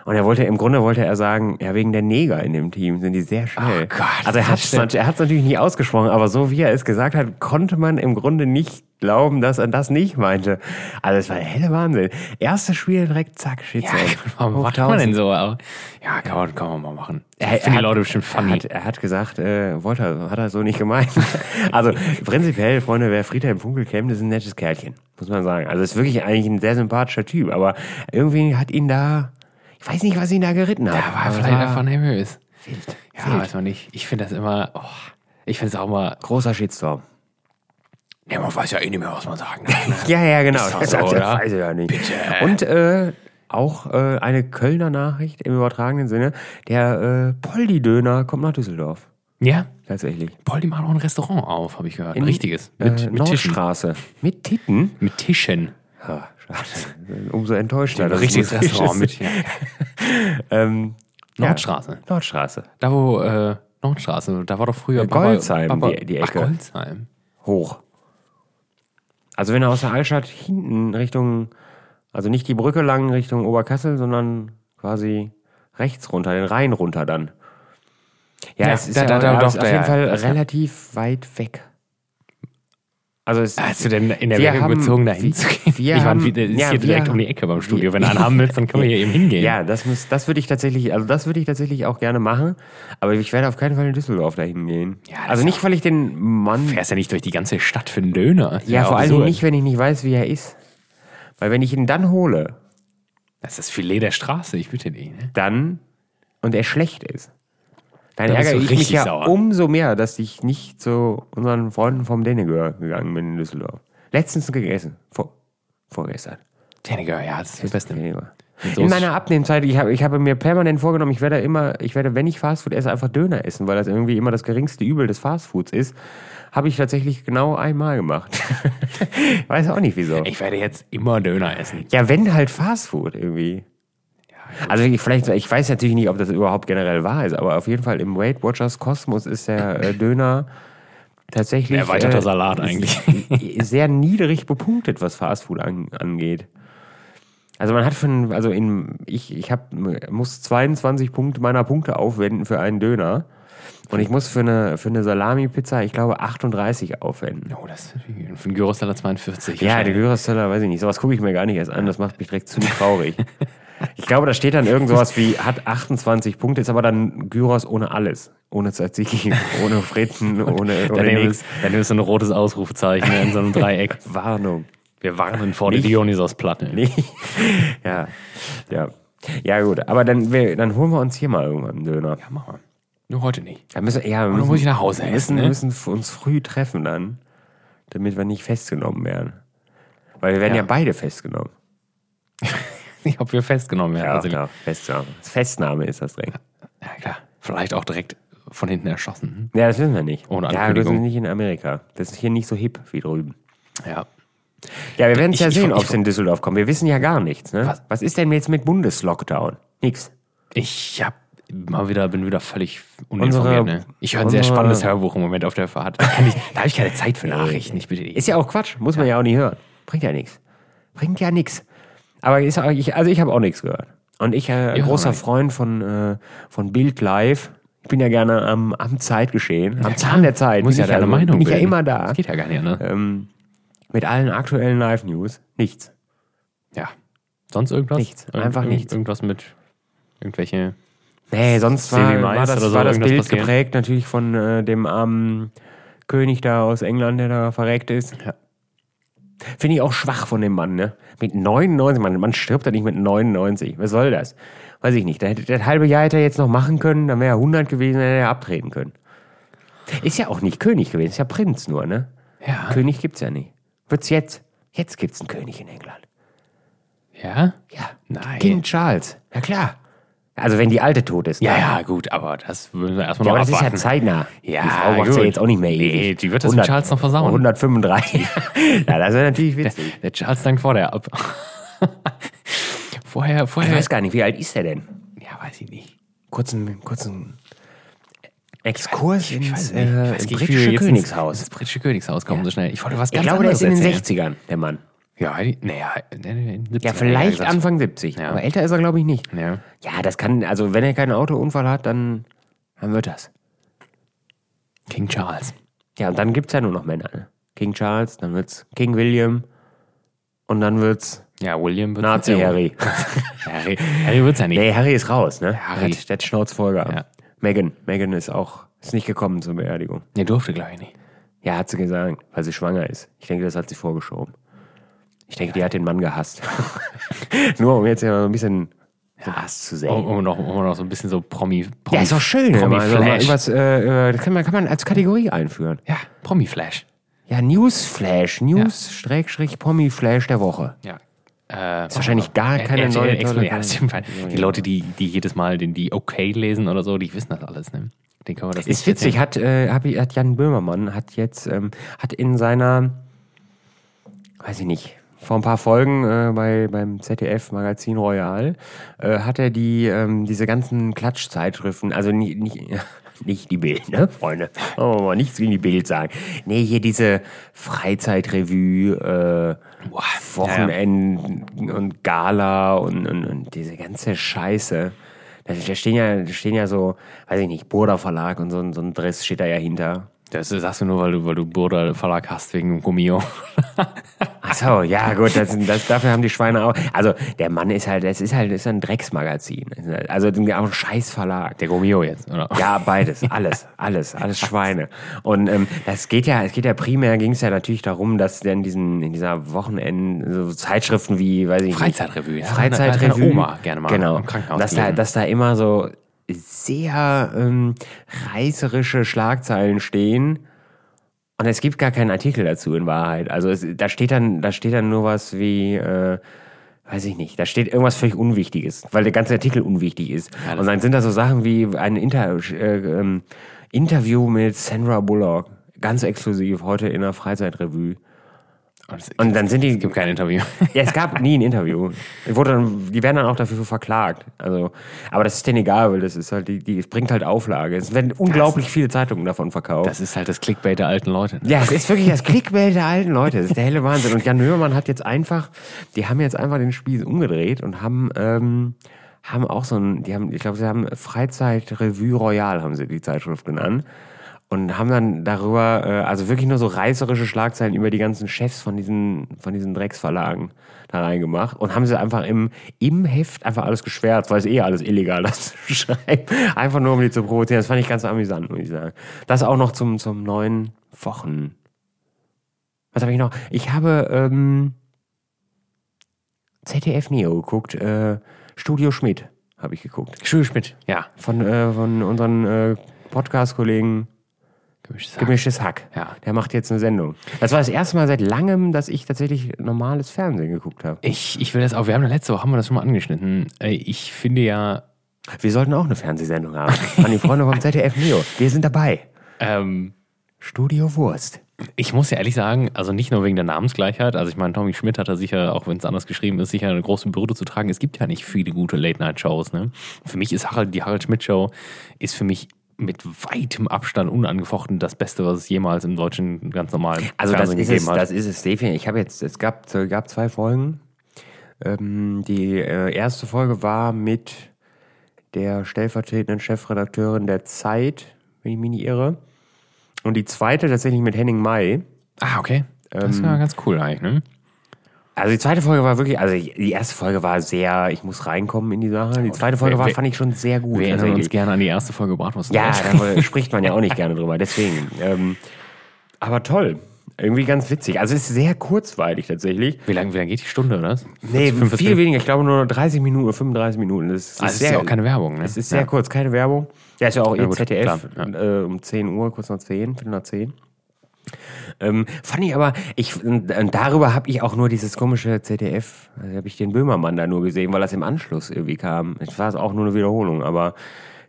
Und er wollte, im Grunde wollte er sagen, ja, wegen der Neger in dem Team sind die sehr schnell. Oh Gott, also er hat er hat's natürlich nicht ausgesprochen, aber so wie er es gesagt hat, konnte man im Grunde nicht glauben, dass er das nicht meinte. Also es war der helle Wahnsinn. Erstes Spiel direkt, zack, Ja, Shitstorm. warum macht man denn so? Ja, kann man, kann man mal machen. Er, er die hat- Leute bestimmt Er funny. hat, er hat gesagt, äh, wollte er, hat er so nicht gemeint. [LAUGHS] also prinzipiell, Freunde, wer Friedhelm Funkel kennt, ist ein nettes Kerlchen, muss man sagen. Also ist wirklich eigentlich ein sehr sympathischer Typ, aber irgendwie hat ihn da, ich weiß nicht, was ihn da geritten hat. Der war vielleicht einfach nervös. wild. Ja, weiß man nicht. Ich finde das immer, oh, ich finde es auch mal, großer Shitstorm. ja, man weiß ja eh nicht mehr, was man sagen darf. [LAUGHS] Ne? Ja, ja, genau. Ist [LAUGHS] das, so, das oder? weiß ich ja nicht. Und äh, auch äh, eine Kölner Nachricht im übertragenen Sinne. Der äh, Poldi-Döner kommt nach Düsseldorf. Ja, Tatsächlich. Paul, die machen auch ein Restaurant auf, habe ich gehört. Ein In, richtiges. Mit, äh, mit Tischen. Nordstraße. Mit Titten? Mit Tischen. Ja. Umso enttäuschter. Es richtiges Restaurant ist. [LAUGHS] mit ja. Ähm, Nordstraße. Ja, Nordstraße. Da wo, äh, Nordstraße, da war doch früher Ja, Goldsheim, die- die Ach, Ecke. Goldsheim. Hoch. Also wenn du aus der Altstadt hinten Richtung, also nicht die Brücke lang Richtung Oberkassel, sondern quasi rechts runter, den Rhein runter dann. Ja, Ja, es ist da- ja, da- da- doch, auf jeden ja, Fall ja. relativ weit weg. Also es, Hast du denn in der Erwägung haben- gezogen, da hinzugehen? ich meine, haben- das ist ja, hier direkt wir- um die Ecke beim Studio. Wenn du einen haben willst, dann können wir [LAUGHS] hier eben hingehen. Ja, das muss, das würde ich tatsächlich, also das würde ich tatsächlich auch gerne machen. Aber ich werde auf keinen Fall in Düsseldorf dahin gehen. Ja, also nicht, weil ich den Mann. Du fährst ja nicht durch die ganze Stadt für einen Döner. Ja, vor Dingen absurd. nicht, wenn ich nicht weiß, wie er ist. Weil wenn ich ihn dann hole, Das ist das Filet der Straße, ich bitte dich. Ne? dann und er schlecht ist, dann Da ärgere ich mich ja sauer. umso mehr, dass ich nicht zu unseren Freunden vom Dennegör gegangen bin in Düsseldorf. Letztens gegessen. Vor, vorgestern. Tenniger, ja, das ist das Beste. Dennegör. So In meiner Abnehmzeit, ich habe, ich habe mir permanent vorgenommen, ich werde immer, ich werde, wenn ich Fastfood esse, einfach Döner essen, weil das irgendwie immer das geringste Übel des Fastfoods ist. Habe ich tatsächlich genau einmal gemacht. [LAUGHS] Weiß auch nicht wieso. Ich werde jetzt immer Döner essen. Ja, wenn halt Fastfood irgendwie. Also ich, vielleicht, ich weiß natürlich nicht, ob das überhaupt generell wahr ist, aber auf jeden Fall im Weight Watchers Kosmos ist der äh, Döner tatsächlich Erweiterter äh, Salat eigentlich. [LAUGHS] sehr niedrig bepunktet, was Fastfood an, angeht. Also man hat für ein, also in, ich, ich hab, muss 22 Punkte meiner Punkte aufwenden für einen Döner. Und ich muss für eine, für eine Salami-Pizza, ich glaube, 38 aufwenden. Oh, das ist. Für einen Gyrosteller 42. Ja, der wahrscheinlich. Gyrosteller, weiß ich nicht. Sowas gucke ich mir gar nicht erst an. Das macht mich direkt zu traurig. [LAUGHS] Ich glaube, da steht dann irgend sowas wie, hat 28 Punkte, ist aber dann Gyros ohne alles. Ohne Tzatziki, ohne Fritten, ohne, ohne Daneben nichts. daneben ist so ein rotes Ausrufezeichen in so einem Dreieck. [LAUGHS] Warnung. Wir warnen vor der Dionysos-Platte. [LAUGHS] Ja, ja. Ja, gut. Aber dann, wir, dann holen wir uns hier mal irgendwann einen Döner. Ja, mach mal. Nur heute nicht. Da müssen, ja, wir müssen, muss ich nach Hause wir essen, müssen, wir ne? müssen uns früh treffen dann, damit wir nicht festgenommen werden. Weil wir werden ja, Ja. beide festgenommen. [LAUGHS] [LAUGHS] Ob wir festgenommen werden. Ja, also, ja, Festnahme. Festnahme ist das direkt. ja, klar. Vielleicht auch direkt von hinten erschossen. Ja, das wissen wir nicht. Ohne ja, wir Ankündigung. sind nicht in Amerika. Das ist hier nicht so hip wie drüben. Ja. Ja, wir werden es ja ich- sehen, ob es in Düsseldorf kommt. Wir wissen ja gar nichts. Ne? Was? Was? ist denn jetzt mit Bundeslockdown? Nix. Ich hab mal wieder, bin wieder völlig uninformiert. Unsere- ne? Ich höre ein sehr spannendes Hörbuch im Moment auf der Fahrt. Da, da habe ich keine Zeit für Nachrichten. Ich bitte dich. Ist ja auch Quatsch. Muss man ja auch nicht hören. Bringt ja nichts. Bringt ja nichts. Aber ich, also ich habe auch nichts gehört. Und ich, äh, Ja, großer nein. Freund von, äh, von Bild Live. Ich bin ja gerne am, am Zeitgeschehen, am klar. Zahn der Zeit. Muss bin ja ich deine also, Meinung Bin ich ja immer da. Das geht ja gar nicht, ne? Ähm, mit allen aktuellen Live-News. Nichts. Ja. Sonst irgendwas? Nichts. Einfach nichts. Irgendwas mit irgendwelche. Nee, sonst war, war das, oder so war das Bild passieren? geprägt natürlich von äh, dem armen König da aus England, der da verreckt ist. Ja. Finde ich auch schwach von dem Mann, ne? Mit 99, man, man stirbt ja nicht mit 99. Was soll das? Weiß ich nicht. Da hätte, das halbe Jahr hätte er jetzt noch machen können, dann wäre er 100 gewesen, dann hätte er abtreten können. Ist ja auch nicht König gewesen, ist ja Prinz nur, ne? Ja. König gibt's ja nicht. Wird's jetzt? Jetzt gibt's einen König in England. Ja? Ja. Nein. King Charles. Ja klar. Also wenn die alte tot ist. Ja, ne? ja, gut, aber das müssen wir erstmal Ja, noch aber das ist ja abwarten. zeitnah. Ja, die Frau macht ja jetzt auch nicht mehr ewig. Nee, die wird das mit Charles noch versauen. 135. [LAUGHS] ja, das wäre natürlich witzig. Der Charles dank vor der ab. [LAUGHS] vorher, Ich vorher. weiß gar nicht, wie alt ist er denn? ja, weiß ich nicht. Kurzen, kurzen Exkurs Ich ins weiß äh, nicht. Ich weiß nicht, wie wir britische Königshaus. Ins, ins britische Königshaus kommen so schnell. Ich wollte was Ich ganz glaube, der ist in den erzählen. 60ern, der Mann. Ja, naja, nee, nee, in den 70ern, Ja, vielleicht gesagt. Anfang 70. Ja. Aber älter ist er, glaube ich, nicht. Ja. Ja, das kann, also wenn er keinen Autounfall hat, dann, dann wird das. King Charles. Ja, und dann gibt es ja nur noch Männer. Ne? King Charles, dann wird's King William und dann wird's Ja, William wird Nazi Harry. [LAUGHS] Harry, Harry wird's ja nicht. Nee, Harry ist raus, ne? Harry. Der hat, der hat Schnauz voll gehabt. Ja. Meghan. Meghan ist auch, ist nicht gekommen zur Beerdigung. Der durfte, glaube ich, nicht. Ja, hat sie gesagt, weil sie schwanger ist. Ich denke, das hat sie vorgeschoben. Ich denke, die hat den Mann gehasst. [LAUGHS] Nur um jetzt ja mal ein bisschen Hass zu sehen. Um, um, noch, um noch so ein bisschen so Promi. Promi ja, ist doch schön. Promi also mal Flash. irgendwas, äh, äh, das kann man, kann man als Kategorie einführen. ja, Promi Flash. Ja, Newsflash. News-Promi-Flash der Woche. Ja. Äh, Ist wahrscheinlich gar keine RTL neue Exklusiv. tolle- Ja, das stimmt. Die Leute, die, die jedes Mal den, die okay lesen oder so, die wissen das alles. Ne? Den können wir das Ist witzig, hat, äh, hat Jan Böhmermann hat jetzt ähm, hat in seiner, weiß ich nicht, vor ein paar Folgen äh, bei, beim ZDF Magazin Royal äh, hat er die ähm, diese ganzen Klatschzeitschriften, also nicht, nicht, [LAUGHS] nicht die Bild, ne, Freunde, wollen wir mal nichts gegen die Bild sagen. Nee, hier diese Freizeitrevue, äh, Boah, Wochenenden und Gala und, und, und diese ganze Scheiße. Da, stehen ja, da stehen ja so, weiß ich nicht, Burda Verlag und so, ein- so ein Dress steht da ja hinter. Das sagst du nur, weil du, weil du Burda Verlag hast wegen dem Gummio. [LAUGHS] Ach so, ja gut, das, das, dafür haben die Schweine auch. Also der Mann ist halt, das ist halt, das ist ein Drecksmagazin. Also auch ein Scheißverlag. Der Gummio jetzt, oder? Ja, beides, alles, alles, alles [LAUGHS] Schweine. Und ähm, das geht ja, es geht ja primär, ging es ja natürlich darum, dass dann diesen in dieser Wochenenden so Zeitschriften wie, weiß ich nicht, Freizeitrevue, ja. Freizeitrevue, deine Oma gerne mal genau, dass da, dass da immer so sehr ähm, reißerische Schlagzeilen stehen. Und es gibt gar keinen Artikel dazu in Wahrheit. Also es, da steht dann, da steht dann nur was wie äh, weiß ich nicht, da steht irgendwas völlig Unwichtiges, weil der ganze Artikel unwichtig ist. Ja, und dann sind da so Sachen wie ein Inter äh, ähm, Interview mit Sandra Bullock, ganz exklusiv, heute in der Freizeitrevue. Und, dann sind die, es gibt kein Interview. [LAUGHS] ja, es gab nie ein Interview. Die, wurde dann, die werden dann auch dafür verklagt. Also, aber das ist denen egal, weil das ist halt, die, die, es bringt halt Auflage. Es werden unglaublich viele Zeitungen davon verkauft. Das ist halt das Clickbait der alten Leute. Ja, es ist wirklich das Clickbait der alten Leute. Das ist der helle Wahnsinn. Und Jan Hörmann hat jetzt einfach, die haben jetzt einfach den Spieß umgedreht und haben, ähm, haben auch so ein, die haben, ich glaube, sie haben Freizeit-Revue Royal, haben sie die Zeitschrift genannt. Und haben dann darüber, äh, also wirklich nur so reißerische Schlagzeilen über die ganzen Chefs von diesen, von diesen Drecksverlagen da reingemacht. Und haben sie einfach im, im Heft einfach alles geschwärzt, weil es eh alles illegal [LAUGHS] das zu schreiben. Einfach nur, um die zu provozieren. Das fand ich ganz amüsant, muss ich sagen. Das auch noch zum, zum neuen Wochen. Was habe ich noch? Ich habe ähm, ZDF Neo geguckt. Äh, Studio Schmidt habe ich geguckt. Studio Schmidt, ja. Von, äh, von unseren äh, Podcast-Kollegen Gemischtes Hack. Gemischtes Hack. Ja. Der macht jetzt eine Sendung. Das war das erste Mal seit langem, dass ich tatsächlich normales Fernsehen geguckt habe. Ich, ich will das auch, wir haben ja letzte Woche, haben wir das schon mal angeschnitten. Äh, Ich finde ja, Wir sollten auch eine Fernsehsendung haben. [LAUGHS] An die Freunde vom ZDF Neo. Wir sind dabei. ähm, Studio Wurst. ich muss ja ehrlich sagen, also nicht nur wegen der Namensgleichheit, also ich meine, Tommy Schmidt hat da sicher, auch wenn es anders geschrieben ist, sicher eine große Bürde zu tragen. Es gibt ja nicht viele gute Late-Night-Shows. Ne? Für mich ist Harald, die Harald Schmidt-Show ist für mich mit weitem Abstand unangefochten das Beste, was es jemals im deutschen ganz normalen Also das Fernsehen ist, gegeben es, hat. das ist es definitiv. Ich habe jetzt, es gab, es gab zwei Folgen. Ähm, die äh, erste Folge war mit der stellvertretenden Chefredakteurin der Zeit, wenn ich mich nicht irre. Und die zweite tatsächlich mit Henning May. ah, okay. Das ist ja ganz cool eigentlich, ne? Also die zweite Folge war wirklich, also die erste Folge war sehr, ich muss reinkommen in die Sache. Die zweite Folge war, fand ich schon sehr gut. Wir erinnern tatsächlich. uns gerne an die erste Folge Bratwurst. Ja, da [LAUGHS] spricht man ja auch nicht gerne drüber. Deswegen. Ähm, aber toll. Irgendwie ganz witzig. Also es ist sehr kurzweilig tatsächlich. Wie lange wie lang geht die Stunde, oder? was? Nee, 45 viel weniger. Ich glaube nur 30 Minuten oder 35 Minuten. Das ist, Ah, es ist ja auch keine Werbung, ne? Es ist sehr Ja. kurz, keine Werbung. Ja, ist ja auch Ja, eh ZDF klar, äh, um 10 Uhr, kurz nach 10, Viertel nach 10. Ähm, fand ich aber, ich, darüber habe ich auch nur dieses komische ZDF, also habe ich den Böhmermann da nur gesehen, weil das im Anschluss irgendwie kam. Es war auch nur eine Wiederholung, aber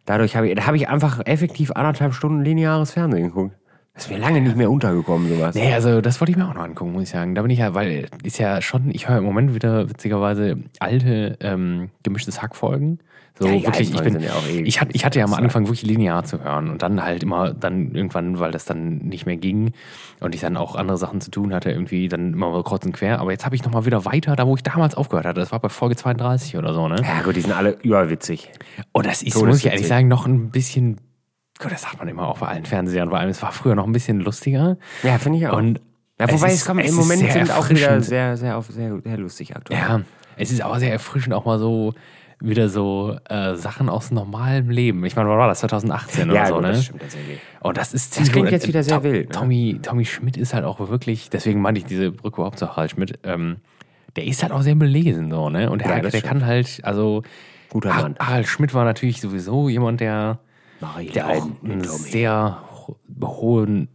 dadurch habe ich, da habe ich einfach effektiv anderthalb Stunden lineares Fernsehen geguckt. Das ist mir lange nicht mehr untergekommen, sowas. Nee, also das wollte ich mir auch noch angucken, muss ich sagen. Da bin ich ja, weil ist ja schon, ich höre im Moment wieder witzigerweise alte ähm, gemischtes Hack-Folgen. So Ja, wirklich, alten ich bin, ja ich, hatte, ich hatte ja am Anfang wirklich linear zu hören und dann halt immer dann irgendwann, weil das dann nicht mehr ging und ich dann auch andere Sachen zu tun hatte, irgendwie dann immer mal kreuz und quer. Aber jetzt habe ich nochmal wieder weiter, da wo ich damals aufgehört hatte. Das war bei Folge 32 oder so, ne? Ja gut, die sind alle überwitzig. Und das ist, Todeswitzig. muss ich ehrlich sagen, noch ein bisschen, Gott, das sagt man immer auch bei allen Fernsehern, vor allem, es war früher noch ein bisschen lustiger. Ja, finde ich auch. Und ja, wobei es es, ist- es im ist Moment sehr sind auch wieder sehr, sehr, auf, sehr, sehr lustig aktuell. Ja, es ist auch sehr erfrischend, auch mal so wieder so äh, Sachen aus normalem Leben. Ich meine, wann war das? 2018 oder Ja, so, gut, ne? das stimmt tatsächlich. Und das ist Das klingt gut. jetzt wieder sehr Tom- wild, ne? Tommy, Tommy Schmidt ist halt auch wirklich, deswegen meinte ich diese Brücke überhaupt zu Harald Schmidt, ähm, der ist halt auch sehr belesen, so, ne? Und der, Ja, der stimmt. kann halt, also Guter Mann. Harald Schmidt war natürlich sowieso jemand, der, ich der auch einen sehr ho- hohen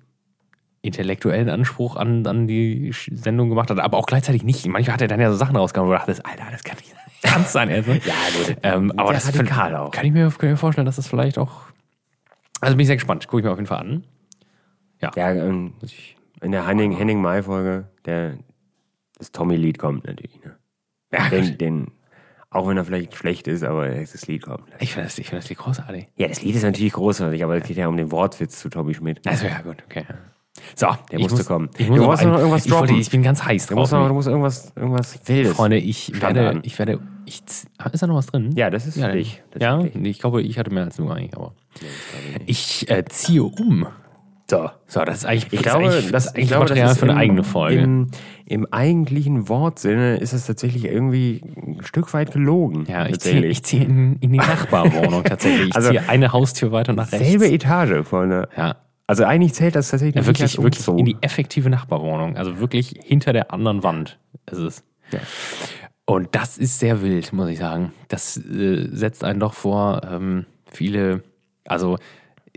intellektuellen Anspruch an, an die Sendung gemacht hat, aber auch gleichzeitig nicht. Manchmal hat er dann ja so Sachen rausgehauen, wo du dachtest, Alter, das kann nicht ernst sein. Also. Ja, gut. ähm, aber das radikal find- auch. Kann ich, mir, kann ich mir vorstellen, dass das vielleicht auch. Also bin ich sehr gespannt. Gucke ich mir auf jeden Fall an. Ja, ähm, in der Henning, Henning Mai-Folge, der das Tommy-Lied kommt natürlich. Ne? Ja, Den, den, auch wenn er vielleicht schlecht ist, aber das Lied kommt. ich finde das, ich find das Lied großartig. Ja, das Lied ist natürlich großartig, aber es geht ja um den Wortwitz zu Tommy Schmidt. Also ja, gut, okay. So, Der ich musste muss, kommen. Ich muss Du noch ein- noch irgendwas ich, wollte, droppen. ich bin ganz heiß Du drauf. musst, noch, du musst irgendwas, irgendwas Wildes. Freunde, ich werde, ich werde, ich, ist da noch was drin? Ja, das ist ja, für dich. Das ja, für dich. nee, ich glaube, ich hatte mehr als du eigentlich, aber ich äh, ziehe um. So. So, das ist eigentlich, Ich das glaube, eigentlich, das, das ist ich eigentlich glaube, das Material ist für eine im, eigene Folge. Im, Im eigentlichen Wortsinne ist es tatsächlich irgendwie ein Stück weit gelogen. ja, ich ziehe ich zieh in, in die Nachbarwohnung tatsächlich. Ich Also- ziehe eine Haustür weiter nach rechts. Selbe Etage, Freunde. Ja. Also eigentlich zählt das tatsächlich Ja, wirklich, wirklich in die effektive Nachbarwohnung. Also wirklich hinter der anderen Wand ist es. Ja. Und das ist sehr wild, muss ich sagen. Das äh, setzt einen doch vor ähm, viele, also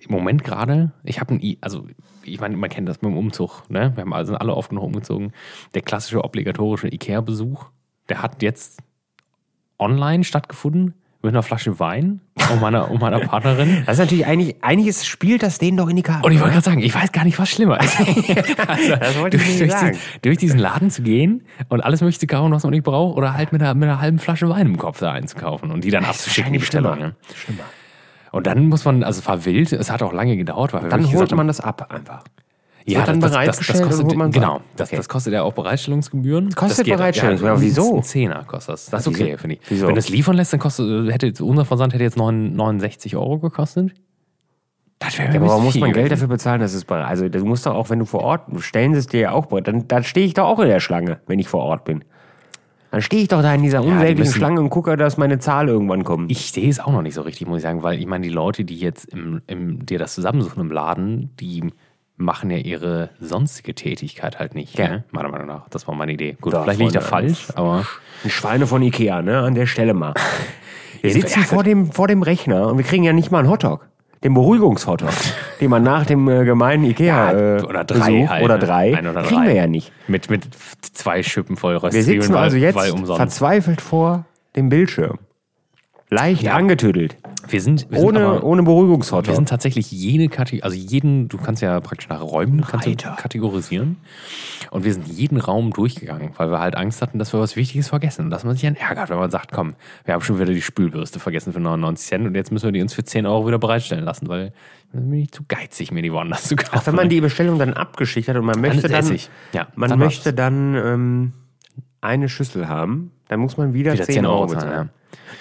im Moment gerade, ich habe ein, I- also ich meine, man kennt das mit dem Umzug, ne? Wir haben also alle oft genug umgezogen. Der klassische obligatorische Ikea-Besuch, der hat jetzt online stattgefunden mit einer Flasche Wein und meiner, und meiner Partnerin. Das ist natürlich eigentlich, einiges spielt das denen doch in die Karte. Und ich wollte gerade sagen, ich weiß gar nicht, was schlimmer ist. [LAUGHS] also, Das wollte ich durch, nicht durch, sagen. diesen- durch diesen Laden zu gehen und alles möchte kaufen, was man nicht braucht, oder halt mit einer, mit einer halben Flasche Wein im Kopf da einzukaufen und die dann abzuschicken, die Bestellung. schlimmer. Ja. Schlimmer. Und dann muss man, also es war wild, es hat auch lange gedauert, weil Dann holt man das ab einfach. Ja, dann das, das, das, das bereitgestellt kostet, man's genau, das, Okay. das kostet ja auch Bereitstellungsgebühren. kostet das geht- Bereitstellung, ja, wieso? Ein Zehner kostet das. Das ist okay, finde ich. Wieso? Wenn du es liefern lässt, dann kostet, hätte jetzt, unser Versand hätte jetzt 9, 69 Euro gekostet. Das wäre Ja, aber warum muss man Geld dafür bezahlen, dass es bereit Also du musst doch auch, wenn du vor Ort, stellen sie es dir ja auch bereit, dann, dann stehe ich doch auch in der Schlange, wenn ich vor Ort bin. Dann stehe ich doch da in dieser unsäglichen müssen- Schlange und gucke, dass meine Zahl irgendwann kommt. Ich sehe es auch noch nicht so richtig, muss ich sagen, weil ich meine, die Leute, die jetzt im, im, dir das zusammensuchen im Laden, die machen ja ihre sonstige Tätigkeit halt nicht. Ja. Ne? Meiner Meinung nach. Das war meine Idee. Gut, Da vielleicht da vorne falsch, aber. Ein Schweine von Ikea, ne? An der Stelle mal. [LAUGHS] Wir sitzen vor dem, vor dem Rechner und wir kriegen ja nicht mal einen Hotdog. Den Beruhigungshotdog, den man nach dem äh, gemeinen Ikea äh, oder drei Besuch, halt, oder ne? drei, Ein oder kriegen drei. wir ja nicht. Mit, mit zwei Schippen voll Wir Röstzwiebeln, sitzen also jetzt verzweifelt vor dem Bildschirm. Leicht Ja. angetüdelt. Wir sind, wir sind Ohne, aber, ohne wir Beruhigungshotdog. sind tatsächlich jede Kategorie, also jeden, du kannst ja praktisch nach Räumen kannst du kategorisieren. Und wir sind jeden Raum durchgegangen, weil wir halt Angst hatten, dass wir was Wichtiges vergessen und dass man sich dann ärgert, wenn man sagt, komm, wir haben schon wieder die Spülbürste vergessen für 99 Cent und jetzt müssen wir die uns für 10 Euro wieder bereitstellen lassen, weil dann bin ich zu geizig, mir die woanders zu kaufen. Ach, wenn man die Bestellung dann abgeschickt hat und man möchte dann, Essig. Ja, man dann möchte dann ähm, eine Schüssel haben, dann muss man wieder, Wieder 10, Euro bezahlen.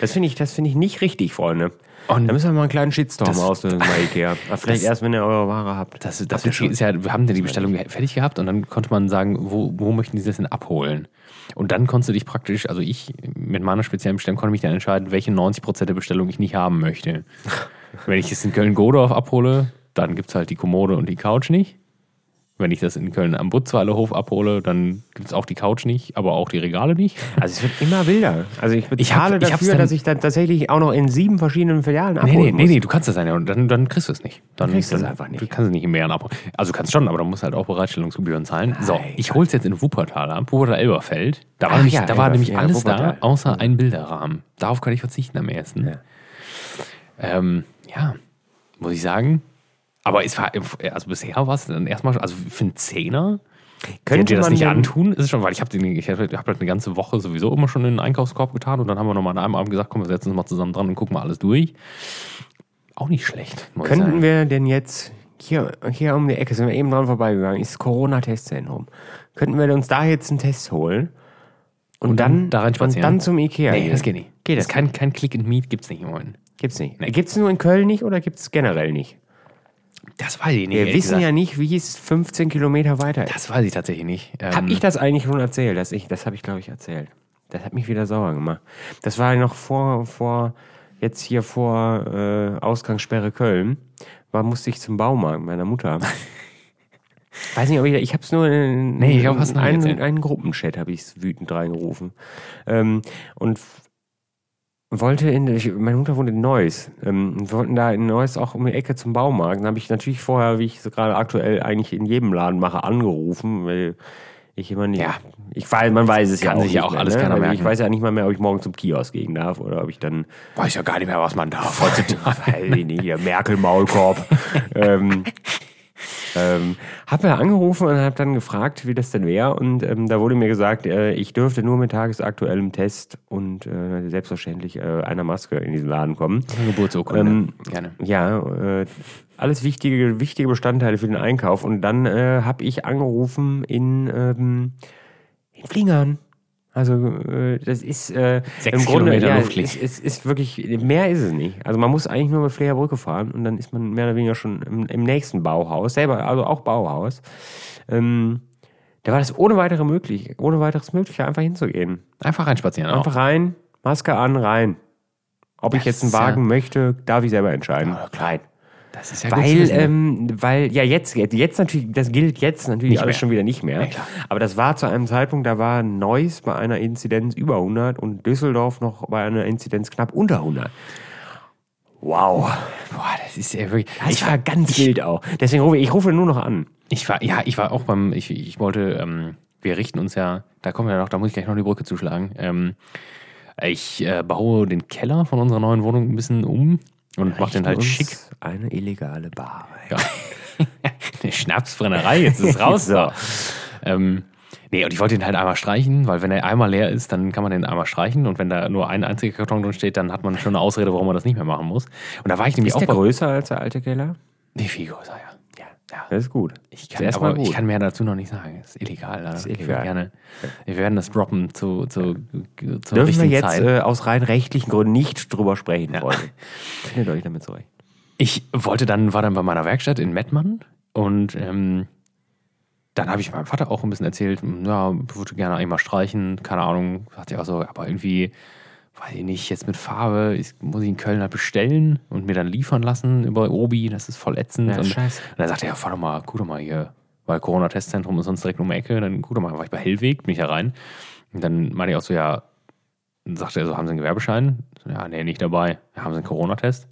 Das finde ich, das finde ich nicht richtig, Freunde. Und da müssen wir mal einen kleinen Shitstorm das- auslösen bei Ikea. Aber vielleicht das- erst, wenn ihr eure Ware habt. Das, das Witzige ist ja, wir haben ja die Bestellung fertig gehabt und dann konnte man sagen, wo, wo möchten die das denn abholen? Und dann konntest du dich praktisch, also ich mit meiner speziellen Bestellung konnte mich dann entscheiden, welche 90% der Bestellung ich nicht haben möchte. [LAUGHS] Wenn ich es in Köln-Godorf abhole, dann gibt es halt die Kommode und die Couch nicht. Wenn ich das in Köln am Butzweiler Hof abhole, dann gibt es auch die Couch nicht, aber auch die Regale nicht. Also es wird immer wilder. Also ich bezahle Ich hab- ich dafür, dann- dass ich dann tatsächlich auch noch in sieben verschiedenen Filialen Nee, abholen nee, nee, muss. nee, du kannst das ja und dann, dann kriegst du es nicht. Dann kriegst du es einfach nicht. Du kannst es nicht in mehreren abholen. Also du kannst schon, aber dann musst du halt auch Bereitstellungsgebühren zahlen. So, Ei, ich hol's jetzt in Wuppertal ab, Wuppertal-Elberfeld. Da war, Ach nämlich, ja, da war nämlich alles Wuppertal. da, außer ein Bilderrahmen. Darauf kann ich verzichten am ersten. Ja. Ähm, ja, muss ich sagen. Aber es war, also bisher war es dann erstmal, also für einen Zehner, Könnte dir das nicht antun? Ist es schon, weil ich habe ich hab halt eine ganze Woche sowieso immer schon in den Einkaufskorb getan und dann haben wir nochmal an einem Abend gesagt, komm, wir setzen uns mal zusammen dran und gucken mal alles durch. Auch nicht schlecht, Könnten wir denn jetzt, hier, hier um die Ecke, sind wir eben dran vorbeigegangen, ist Corona-Testzentrum. Könnten wir uns da jetzt einen Test holen und, Und dann, dann und dann zum Ikea Nee, gehen? das geht nicht. Geht das das ist kein, kein Click and Meet gibt's nicht im Moment. Gibt's nicht. Nee. Gibt's nur in Köln nicht oder gibt's generell nicht? Das weiß ich nicht. Wir wissen ja nicht, wie es 15 Kilometer weiter ist. Das weiß ich tatsächlich nicht. Ähm, Hab ich das eigentlich schon erzählt? Das, ich, das habe ich, glaube ich, erzählt. Das hat mich wieder sauer gemacht. Das war noch vor, vor jetzt hier vor äh, Ausgangssperre Köln. War, musste ich zum Baumarkt meiner Mutter. [LAUGHS] Weiß nicht, ob ich, ich habe es nur in, Nee, ich glaub, einen, erzählt. einen Gruppenchat habe ich es wütend reingerufen. Ähm, und wollte in, ich, meine Mutter wohnt in Neuss. Ähm, wir wollten da in Neuss auch um die Ecke zum Baumarkt. Dann habe ich natürlich vorher, wie ich es gerade aktuell eigentlich in jedem Laden mache, angerufen, weil ich immer nicht. Ja. Ich weiß, man weiß es ja Kann auch sich ja auch mehr, alles ne? keiner Ich merken. weiß ja nicht mal mehr, ob ich morgen zum Kiosk gehen darf oder ob ich dann weiß ja gar nicht mehr, was man darf. [LAUGHS] weiß ich nicht, hier Merkel-Maulkorb. [LAUGHS] ähm, ähm, hab ja angerufen und habe dann gefragt, wie das denn wäre. Und ähm, da wurde mir gesagt, äh, ich dürfte nur mit tagesaktuellem Test und äh, selbstverständlich äh, einer Maske in diesen Laden kommen. Geburtsurkunde. Ähm, Gerne. Ja, äh, alles wichtige, wichtige Bestandteile für den Einkauf. Und dann äh, habe ich angerufen in, ähm, in Flingern. Also äh, das ist äh, Sechs im Grunde Kilometer ja, Luftlinie. es, es ist wirklich mehr ist es nicht. Also man muss eigentlich nur mit Flederbrücke fahren und dann ist man mehr oder weniger schon im, im nächsten Bauhaus, selber also auch Bauhaus. Ähm, da war das ohne weitere möglich, ohne weiteres möglich, einfach hinzugehen. Einfach reinspazieren. Auch. Einfach rein, Maske an, rein. Ob ich Das jetzt einen ist ja- Wagen möchte, darf ich selber entscheiden. Ja, klar. Das ist ja Weil, wissen. ähm, weil, ja, jetzt, jetzt, natürlich, das gilt jetzt natürlich Nicht alles mehr. schon wieder nicht mehr. Ja. Aber das war zu einem Zeitpunkt, da war Neuss bei einer Inzidenz über 100 und Düsseldorf noch bei einer Inzidenz knapp unter 100. Wow. Boah, das ist ja wirklich. Das war ganz wild auch. Deswegen rufe ich, ich rufe nur noch an. Ich war, ja, ich war auch beim, ich, ich wollte, ähm, wir richten uns ja, da kommen wir ja noch, da muss ich gleich noch die Brücke zuschlagen. Ähm, Ich äh, baue den Keller von unserer neuen Wohnung ein bisschen um und mache den halt schick. Eine illegale Bar. Ja. [LAUGHS] Eine Schnapsbrennerei, jetzt ist es [LAUGHS] raus. So. Ähm, nee, und ich wollte den halt einmal streichen, weil wenn er einmal leer ist, dann kann man den einmal streichen. Und wenn da nur ein einziger Karton drin steht, dann hat man schon eine Ausrede, warum man das nicht mehr machen muss. Und da war ich nämlich Ist auch der größer als der alte Keller? Nee, viel größer, ja. Ja. Das ist gut. Ich kann, aber ich gut. kann mehr dazu noch nicht sagen. Das ist illegal. Das ist Ich illegal. würde gerne, wir werden das droppen zu, zu, zur Dürfen wir jetzt äh, aus rein rechtlichen Gründen nicht drüber sprechen, Ja. Freunde. Findet euch damit zurecht. Ich wollte dann, war dann bei meiner Werkstatt in Mettmann und ähm, dann habe ich meinem Vater auch ein bisschen erzählt, ja, würde gerne einmal streichen, keine Ahnung, sagte er auch so, aber irgendwie, weiß ich nicht, jetzt mit Farbe, ich, muss ich in Köln halt bestellen und mir dann liefern lassen über Obi, das ist voll ätzend. Ja, und, scheiße. und dann sagte er, ja, fahr doch mal, guck doch mal hier, weil Corona-Testzentrum ist sonst direkt um die Ecke, dann guck doch mal, war ich bei Hellweg, bin ich da rein. Und dann meinte ich auch so, ja, dann sagte er so, haben Sie einen Gewerbeschein? Ja, nee, nicht dabei. Ja, haben Sie einen Corona-Test?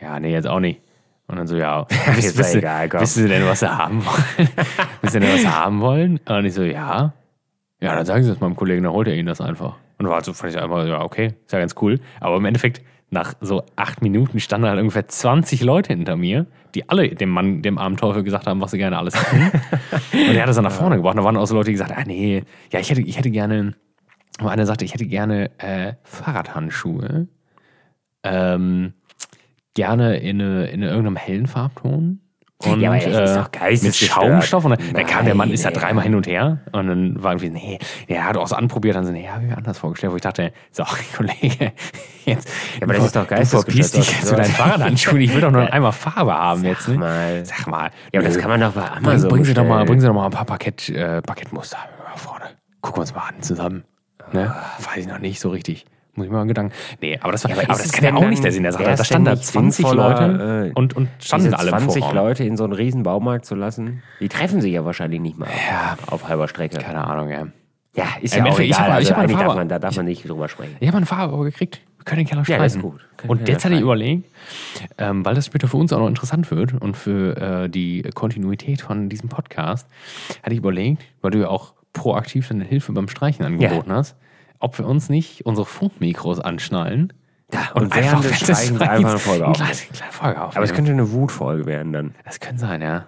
Ja, nee, jetzt auch nicht. Und dann so, ja, [LAUGHS] wisst, ihr- egal, komm. wisst ihr denn, was sie haben wollen? [LAUGHS] wisst ihr denn, was sie haben wollen? Und ich so, ja. Ja, dann sagen Sie das meinem Kollegen, dann holt er Ihnen das einfach. Und war so, fand ich einfach, ja, okay, ist ja ganz cool. Aber im Endeffekt, nach so acht Minuten standen halt ungefähr 20 Leute hinter mir, die alle dem Mann, dem armen Teufel gesagt haben, was sie gerne alles hätten. [LAUGHS] Und er hat das dann nach vorne gebracht. Und da waren auch so Leute, die gesagt haben, ah, nee, ja, ich hätte, ich hätte gerne, und einer sagte, ich hätte gerne äh, Fahrradhandschuhe. Ähm, gerne in, eine, in irgendeinem hellen Farbton. Und, Ja, aber das ist doch mit geistesgestört. Schaumstoff. Und dann, dann kam der Mann, ist da dreimal hin und her. Und dann war irgendwie, nee, er hat auch so anprobiert. Dann so, nee, habe ich mir anders vorgestellt. Wo ich dachte, so, [LAUGHS] Kollege, jetzt. Ja, aber das ist doch Du verpiss dich jetzt zu deinen Fahrradhandschuhen. Ich will doch nur [LAUGHS] einmal Farbe haben jetzt. Ne? mal. Sag mal. Ja, aber das kann man doch bei Bring, Amazon bringen Sie doch mal, bringen Sie doch mal ein paar Parkett, äh, Parkettmuster vorne. Gucken wir uns mal an zusammen. Ne? Weiß ich noch nicht so richtig. Muss ich mal einen Gedanken. Nee, aber das, war, Ja, aber aber, das kann ja auch nicht der Sinn der Sache. wäre Da standen da nicht 20 sinnvoller, Leute äh, und, und standen alle im 20 Vorraum. Leute in so einen riesen Baumarkt zu lassen, die treffen sich ja wahrscheinlich nicht mal Ja. auf halber Strecke. Keine Ahnung, ja. Ja, ist Im ja auch Endeffekt, ich egal. hab- ich also hab eine eigentlich darf Farbe. man, da darf man nicht drüber sprechen. Ich habe eine Farbe gekriegt. Wir können den Keller Ja, gut. Können Und jetzt ja hatte ich überlegt, ähm, weil das später für uns auch noch interessant wird und für äh, die Kontinuität von diesem Podcast, hatte ich überlegt, weil du ja auch proaktiv deine Hilfe beim Streichen angeboten hast, ob wir uns nicht unsere Funkmikros anschnallen Ja, und während des Streichens einfach eine Folge [LAUGHS] eine aufnehmen. kleine, kleine Folge aufnehmen. Aber es könnte eine Wutfolge werden dann. das könnte sein, ja.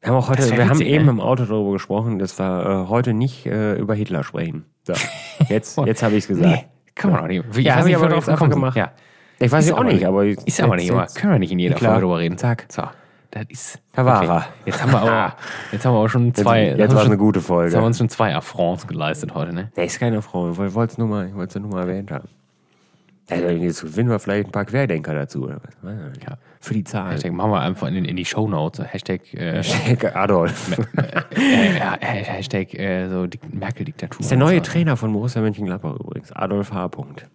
Wir haben auch heute, wir haben eben ey. im Auto darüber gesprochen, dass wir äh, heute nicht äh, über Hitler sprechen. So, jetzt, [LAUGHS] jetzt habe ich es gesagt. Nee, kann man doch nicht. Ich Ja, weiß hab ich aber wir drauf gekommen einfach gemacht. Ja. Ich weiß ja auch nicht, aber Ist aber nicht immer. Können wir nicht in jeder. Folge drüber reden. Zack. So. Das ist. War er. Jetzt haben wir aber, jetzt haben wir aber schon zwei. Jetzt, jetzt war es eine gute Jetzt haben wir Folge. uns schon zwei Affronts geleistet heute, ne? Der ist keine Frau. Ich wollte es nur, mal- ich nur mal erwähnt haben. Also jetzt finden wir vielleicht ein paar Querdenker dazu. Oder was? Ja. Für die Zahlen. Hashtag machen wir einfach in, in die Shownotes. Hashtag, äh, [LAUGHS] Hashtag Adolf. [LAUGHS] äh, ja, Hashtag äh, so Dik- Merkel-Diktatur. ist der neue so. Trainer von Borussia Mönchengladbach übrigens. Adolf H. Punkt.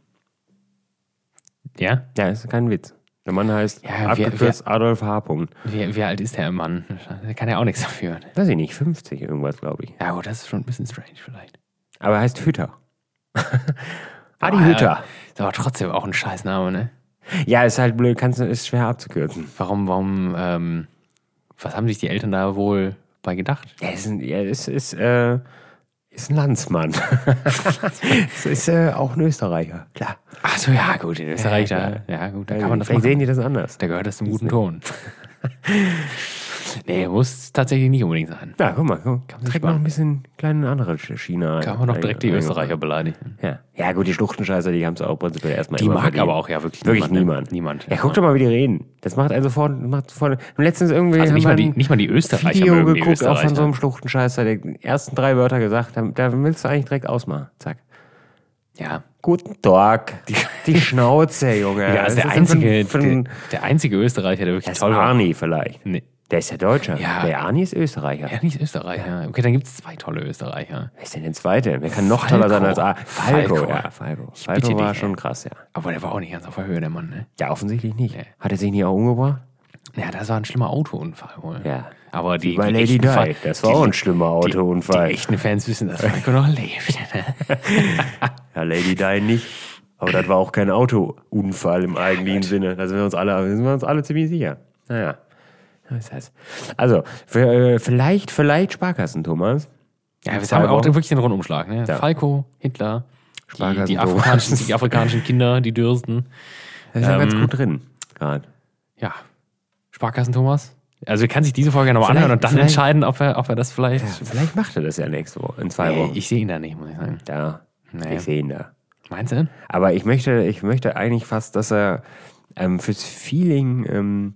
Ja? Ja, ist kein Witz. Der Mann heißt Ja, abgekürzt Adolf H. Wie, wie alt ist der Mann? Der kann ja auch nichts dafür. Weiß ich nicht, 50 irgendwas, glaube ich. Ja, gut, das ist schon ein bisschen strange vielleicht. Aber er heißt Hütter. [LAUGHS] Adi Hütter. äh, Ist aber trotzdem auch ein Scheißname, ne? Ja, ist halt blöd, kannst, du- ist schwer abzukürzen. Warum, warum, ähm, was haben sich die Eltern da wohl bei gedacht? Er ist ein, er ist, ist, äh, ist ein Landsmann. [LAUGHS] das ist äh, auch ein Österreicher, klar. Ach so, ja, gut, in Österreich, Ja, da, ja, gut, da kann man das Vielleicht machen. sehen die das anders. Da gehört das zum guten Ton. [LAUGHS] nee, muss tatsächlich nicht unbedingt sein. Ja, guck mal, guck. Kann man direkt noch ein bisschen kleine andere China. Kann man noch direkt die Österreicher beleidigen. Ja. ja, gut, die Schluchtenscheißer, die haben es auch prinzipiell erstmal Die mag verdient. aber auch ja wirklich, Wirklich niemand. niemand. ne? Niemand. Ja, guck doch mal, wie die reden. Das macht einen sofort, macht sofort. Letztens irgendwie Also nicht mal, die, nicht mal die Österreicher Video mögen die geguckt, auch von so Österreicher. einem Schluchtenscheißer, der die ersten drei Wörter gesagt hat. Da willst du eigentlich direkt ausmachen. Zack. Ja. Guten Tag. Die, [LAUGHS] Schnauze, Junge. Ja, das ist der denn einzige, ein, der, der einzige Österreicher, der wirklich das ist toll war. Arni vielleicht. Nee, Der ist ja Deutscher. Ja. Der Arni ist Österreicher. er nicht Österreicher. Okay, dann gibt es zwei tolle Österreicher. Wer ist denn der Zweite? Wer kann noch Falco. toller sein als A? Falco. Falco. Ja, Falco. Ich Falco war dich, schon ey. krass, ja. Aber der war auch nicht ganz auf der Höhe, der Mann, ne? Ja, offensichtlich nicht. Nee. Hat er sich nicht auch umgebracht? Ja, das war ein schlimmer Autounfall wohl. Ja. Aber die, bei die Lady Di. Das war die- auch ein schlimmer die- Autounfall. Die echten Fans wissen, dass Falco noch lebt. Ne? [LAUGHS] Ja, Lady Di nicht. Aber das war auch kein Autounfall im eigentlichen Sinne. Da sind wir uns alle, da sind wir uns alle ziemlich sicher. Naja. Das heißt. Also, für, äh, vielleicht, vielleicht Sparkassen, Thomas. Ja, wir haben auch wirklich den Rundumschlag. Ne? Ja. Falco, Hitler, Die, die, afrikanischen, die afrikanischen Kinder, die dürsten. Das ist ja ganz Ähm, gut drin. Gerade. Ja. Sparkassen Thomas. Also er kann sich diese Folge nochmal anhören und dann entscheiden, ob er, ob er das vielleicht. Ja, vielleicht macht er das ja nächste Woche, in zwei Nee, Wochen. ich sehe ihn da nicht, muss ich sagen. ja, Nee. ich sehe ihn da. Meinst du? Aber ich möchte, ich möchte eigentlich fast, dass er ähm, fürs Feeling ähm,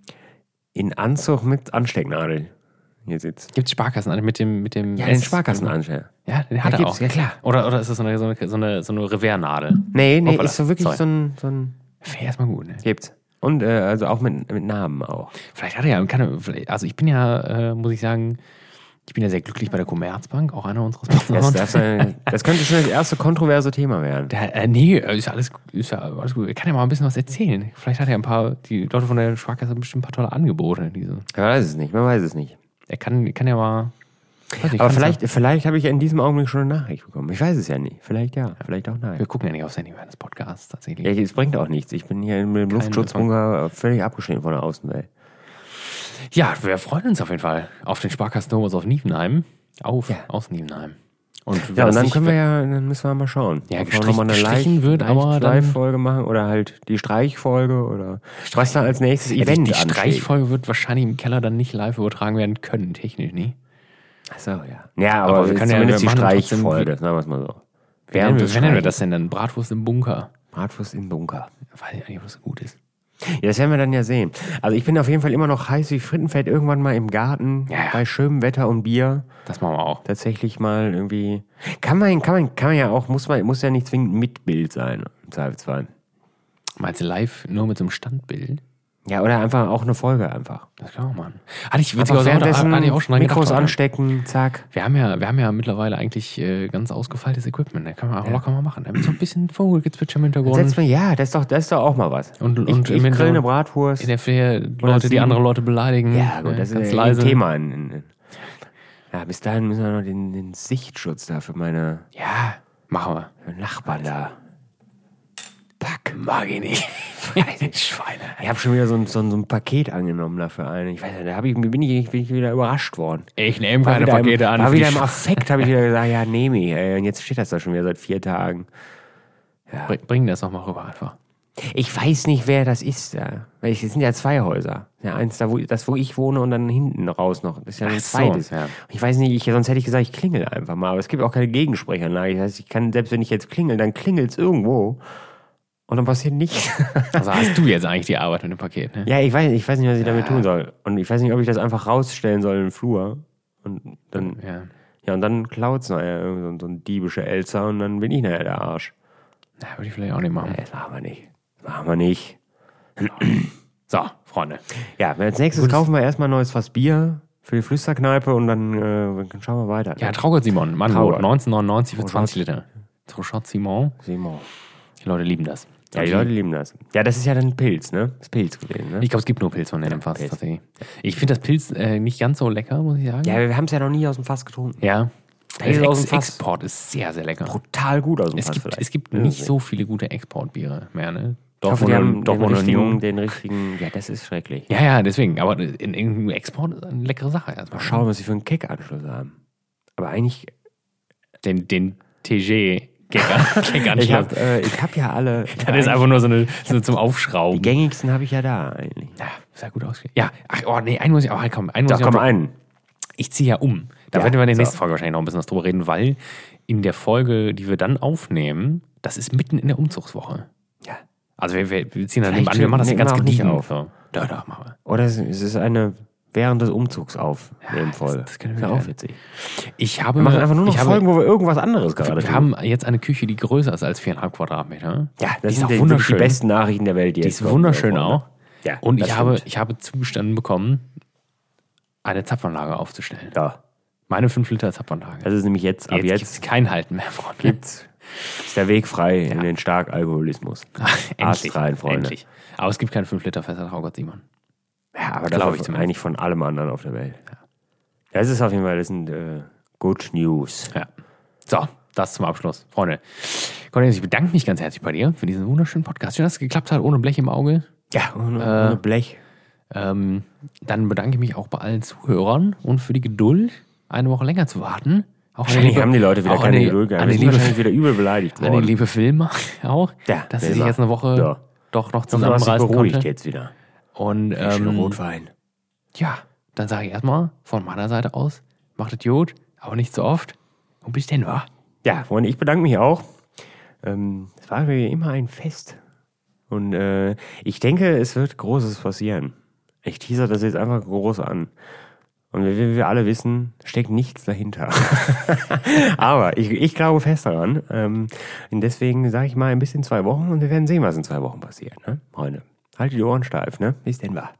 in Anzug mit Anstecknadel hier sitzt. Gibt es Sparkassen mit dem. Mit dem Ja, den Sparkassenanstecker. Ja, den hat Ja, er auch. ja, klar. Oder, oder ist das so eine, so eine, so eine, so eine Revers-Nadel? Nee, nee, Hoppala. ist so wirklich Sorry. so ein, so ein. Wäre erstmal gut, ne? Gibt's. Und äh, also auch mit, mit Namen auch. Vielleicht hat er ja, kann also ich bin ja, äh, muss ich sagen, ich bin ja sehr glücklich bei der Commerzbank, auch einer unserer Das, Sponsoren. das, äh, das könnte schon das erste kontroverse Thema werden. Der, äh, nee, ist ja alles, ist ja alles gut. Er kann ja mal ein bisschen was erzählen. Vielleicht hat er ein paar, die Leute von der Sparkasse haben bestimmt ein paar tolle Angebote. Diese. Man weiß es nicht, man weiß es nicht. Er kann, kann ja mal. Nicht, Aber vielleicht, vielleicht habe ich ja in diesem Augenblick schon eine Nachricht bekommen. Ich weiß es ja nicht. Vielleicht ja, vielleicht auch nein. wir gucken ja nicht aufs Handy während des Podcasts tatsächlich. Ja, es bringt auch nichts. Ich bin hier mit dem Luftschutzbunker völlig abgeschnitten von der Außenwelt. Ja, wir freuen uns auf jeden Fall auf den Sparkassen Thomas auf Nievenheim. Auf, Ja. aus Nievenheim. Und Ja, und dann können wir ja, dann müssen wir mal schauen. Ja, gestrich- noch mal eine gestrichen Live- wird, aber Live-Folge machen oder halt die Streichfolge oder was dann als nächstes Ja, Event die, die. Streichfolge wird wahrscheinlich im Keller dann nicht live übertragen werden können, technisch nicht. Ach so, ja. Ja, aber, Aber wir können ja- zumindest die Streichfolge, sagen wir es mal so. Wie nennen, wir, das denn dann? Bratwurst im Bunker. Bratwurst im Bunker. Weiß ich eigentlich, ob das so gut ist. Ja, das werden wir dann ja sehen. Also ich bin auf jeden Fall immer noch heiß wie Frittenfett irgendwann mal im Garten Ja, ja. bei schönem Wetter und Bier Das machen wir auch. tatsächlich mal irgendwie. Kann man, kann man, kann man ja auch, muss man, muss ja nicht zwingend mit Bild sein, im Zweifelsfall. Meinst du live nur mit so einem Standbild? Ja, oder einfach auch eine Folge einfach. Das kann man machen. Hatte ich witzigerweise heute, währenddessen hatte ich auch schon Mikros gedacht. anstecken, zack. Wir haben, ja, wir haben ja mittlerweile eigentlich äh, ganz ausgefeiltes Equipment. Da kann man auch locker mal machen. Da mit so ein bisschen Vogelgezwitscher im Hintergrund. Setz mal, ja, das ist doch, das ist doch auch mal was. Und- ich, und ich im grill eine Bratwurst. in der Fläche Leute, die andere Leute beleidigen. Ja, gut, das ist ja leise. ein Thema. Ja, bis dahin müssen wir noch den, den Sichtschutz da für meine Ja, machen wir. für Nachbarn da. Mag ich nicht. [LAUGHS] Schweine. Ich habe schon wieder so ein, so, ein, so ein Paket angenommen dafür einen. Ich weiß nicht, da ich, bin, ich, bin ich wieder überrascht worden. Ich nehme keine Pakete im, an. War wieder im Affekt, habe ich wieder gesagt, ja, nehme ich. ey. Und jetzt steht das da schon wieder seit vier Tagen. Bring, bring das noch mal rüber einfach. Ich weiß nicht, wer das ist. Ja. Weil es sind ja zwei Häuser. Ja, eins da, wo, das, wo ich wohne und dann hinten raus noch. Das ist ja ein Ach so, zweites. ja. Ich weiß nicht, ich, sonst hätte ich gesagt, ich klingel einfach mal. Aber es gibt auch keine Gegensprechanlage. Das heißt, ich kann, selbst wenn ich jetzt klingel, dann klingelt es irgendwo. Und dann passiert nichts. [LAUGHS] Also hast du jetzt eigentlich die Arbeit mit dem Paket, ne? ja, ich weiß, ich weiß nicht, was ich damit tun soll. Und ich weiß nicht, ob ich das einfach rausstellen soll in den Flur. Und dann, Ja. ja, und dann klaut es nachher irgend so, ein diebischer Elster und dann bin ich nachher der Arsch. Na, würde ich vielleicht auch nicht machen. Nee, das machen wir nicht. Das machen wir nicht. So, Freunde. Ja, als nächstes kaufen wir erstmal ein neues Fass Bier für die Flüsterkneipe und dann, äh, dann schauen wir weiter. Ja, Traugott Simon, Mann, Traugott. 1999 für Traugott. 20 Liter. Trauchot Simon. Simon. Die Leute lieben das. Ja, die Leute lieben das. Ja, das ist ja dann Pilz, ne? Das ist Pilz gewesen, ne? Ich glaube, es gibt nur Pilz von dem Fass Pilz. tatsächlich. Ich finde das Pilz äh, nicht ganz so lecker, muss ich sagen. Ja, wir haben es ja noch nie aus dem Fass getrunken. Ja. Der aus dem Ex Fass. Export ist sehr, sehr lecker. Total gut aus dem Es Fass gibt, vielleicht. es gibt Ja, nicht so viele gute Exportbiere mehr, ne? Ich hoffe, die haben den richtigen, den richtigen, ja, das ist schrecklich. Ja, ja, deswegen. Aber in, in Export ist eine leckere Sache erstmal. Schauen, was sie für einen Keckanschluss haben. Aber eigentlich, Den, den TG Keckanschluss. [LAUGHS] ich habe äh, ich hab ja alle. [LAUGHS] Das ist einfach nur so, eine, so zum Aufschrauben. die gängigsten habe ich ja da eigentlich. Ja, sehr gut ausgeht. Ja, ach, oh, nee, einen muss ich auch, halt, komm, einen muss Da ich komm einen. Ich ziehe ja um. Da Ja, werden wir in der so. nächsten Folge wahrscheinlich noch ein bisschen was drüber reden, weil in der Folge, die wir dann aufnehmen, das ist mitten in der Umzugswoche. Ja. Also wir, wir, ziehen dann nebenan, wir machen das ja nehmen ganz gediegen. auf. So. Da, da, machen wir. Oder es ist eine während des Umzugs auf nehmen Folge. das- das können wir ja auch witzig. Ich habe, Wir machen einfach nur noch ich habe, Folgen, wo wir irgendwas anderes gerade Wir tun. haben jetzt eine Küche, die größer ist als viereinhalb Quadratmeter. Ja, die das ist sind die, wunderschön. die besten Nachrichten der Welt. Die ist wunderschön auch. Ja, Und ich habe, ich habe zugestanden bekommen, eine Zapfanlage aufzustellen. Ja, Meine 5 Liter Zapfanlage. das ist nämlich jetzt, ab jetzt jetzt, gibt es kein Halten mehr, Freunde. gibt's, ist der Weg frei in den Starkalkoholismus. [LAUGHS] endlich, Arzt rein, Freunde. endlich. Aber es gibt kein 5 Liter fester Traugott, Simon. Ja, aber Glaub glaube ich eigentlich von allem anderen auf der Welt. Das ist auf jeden Fall, das sind äh, Good News. Ja. So, das zum Abschluss. Freunde, Cornelius, ich bedanke mich ganz herzlich bei dir für diesen wunderschönen Podcast. Schön, dass es geklappt hat, ohne Blech im Auge. Ja, ohne, ohne Blech. Ähm, dann bedanke ich mich auch bei allen Zuhörern und für die Geduld, eine Woche länger zu warten. Auch Wahrscheinlich haben die Leute wieder keine die- Geduld gehabt. Die liebe, wahrscheinlich wieder übel beleidigt an die worden. liebe Filme [LAUGHS] auch, Ja, dass sie sich jetzt eine Woche Ja. doch noch zusammenreißen beruhigt konnte. jetzt wieder. Und ähm, Rotwein. ja, dann sage ich erstmal von meiner Seite aus, macht gut, aber nicht so oft. Und bis denn, wa? Ja, Freunde, ich bedanke mich auch. Ähm, es war wie immer ein Fest. Und äh, ich denke, es wird Großes passieren. Ich teaser das jetzt einfach groß an. Und wie wie wir alle wissen, steckt nichts dahinter. [LAUGHS] [LAUGHS] Aber ich, ich glaube fest daran. Ähm, und deswegen sage ich mal ein bisschen zwei Wochen und wir werden sehen, was in zwei Wochen passiert. Ne? Freunde, haltet die Ohren steif. Ne? Bis denn, war.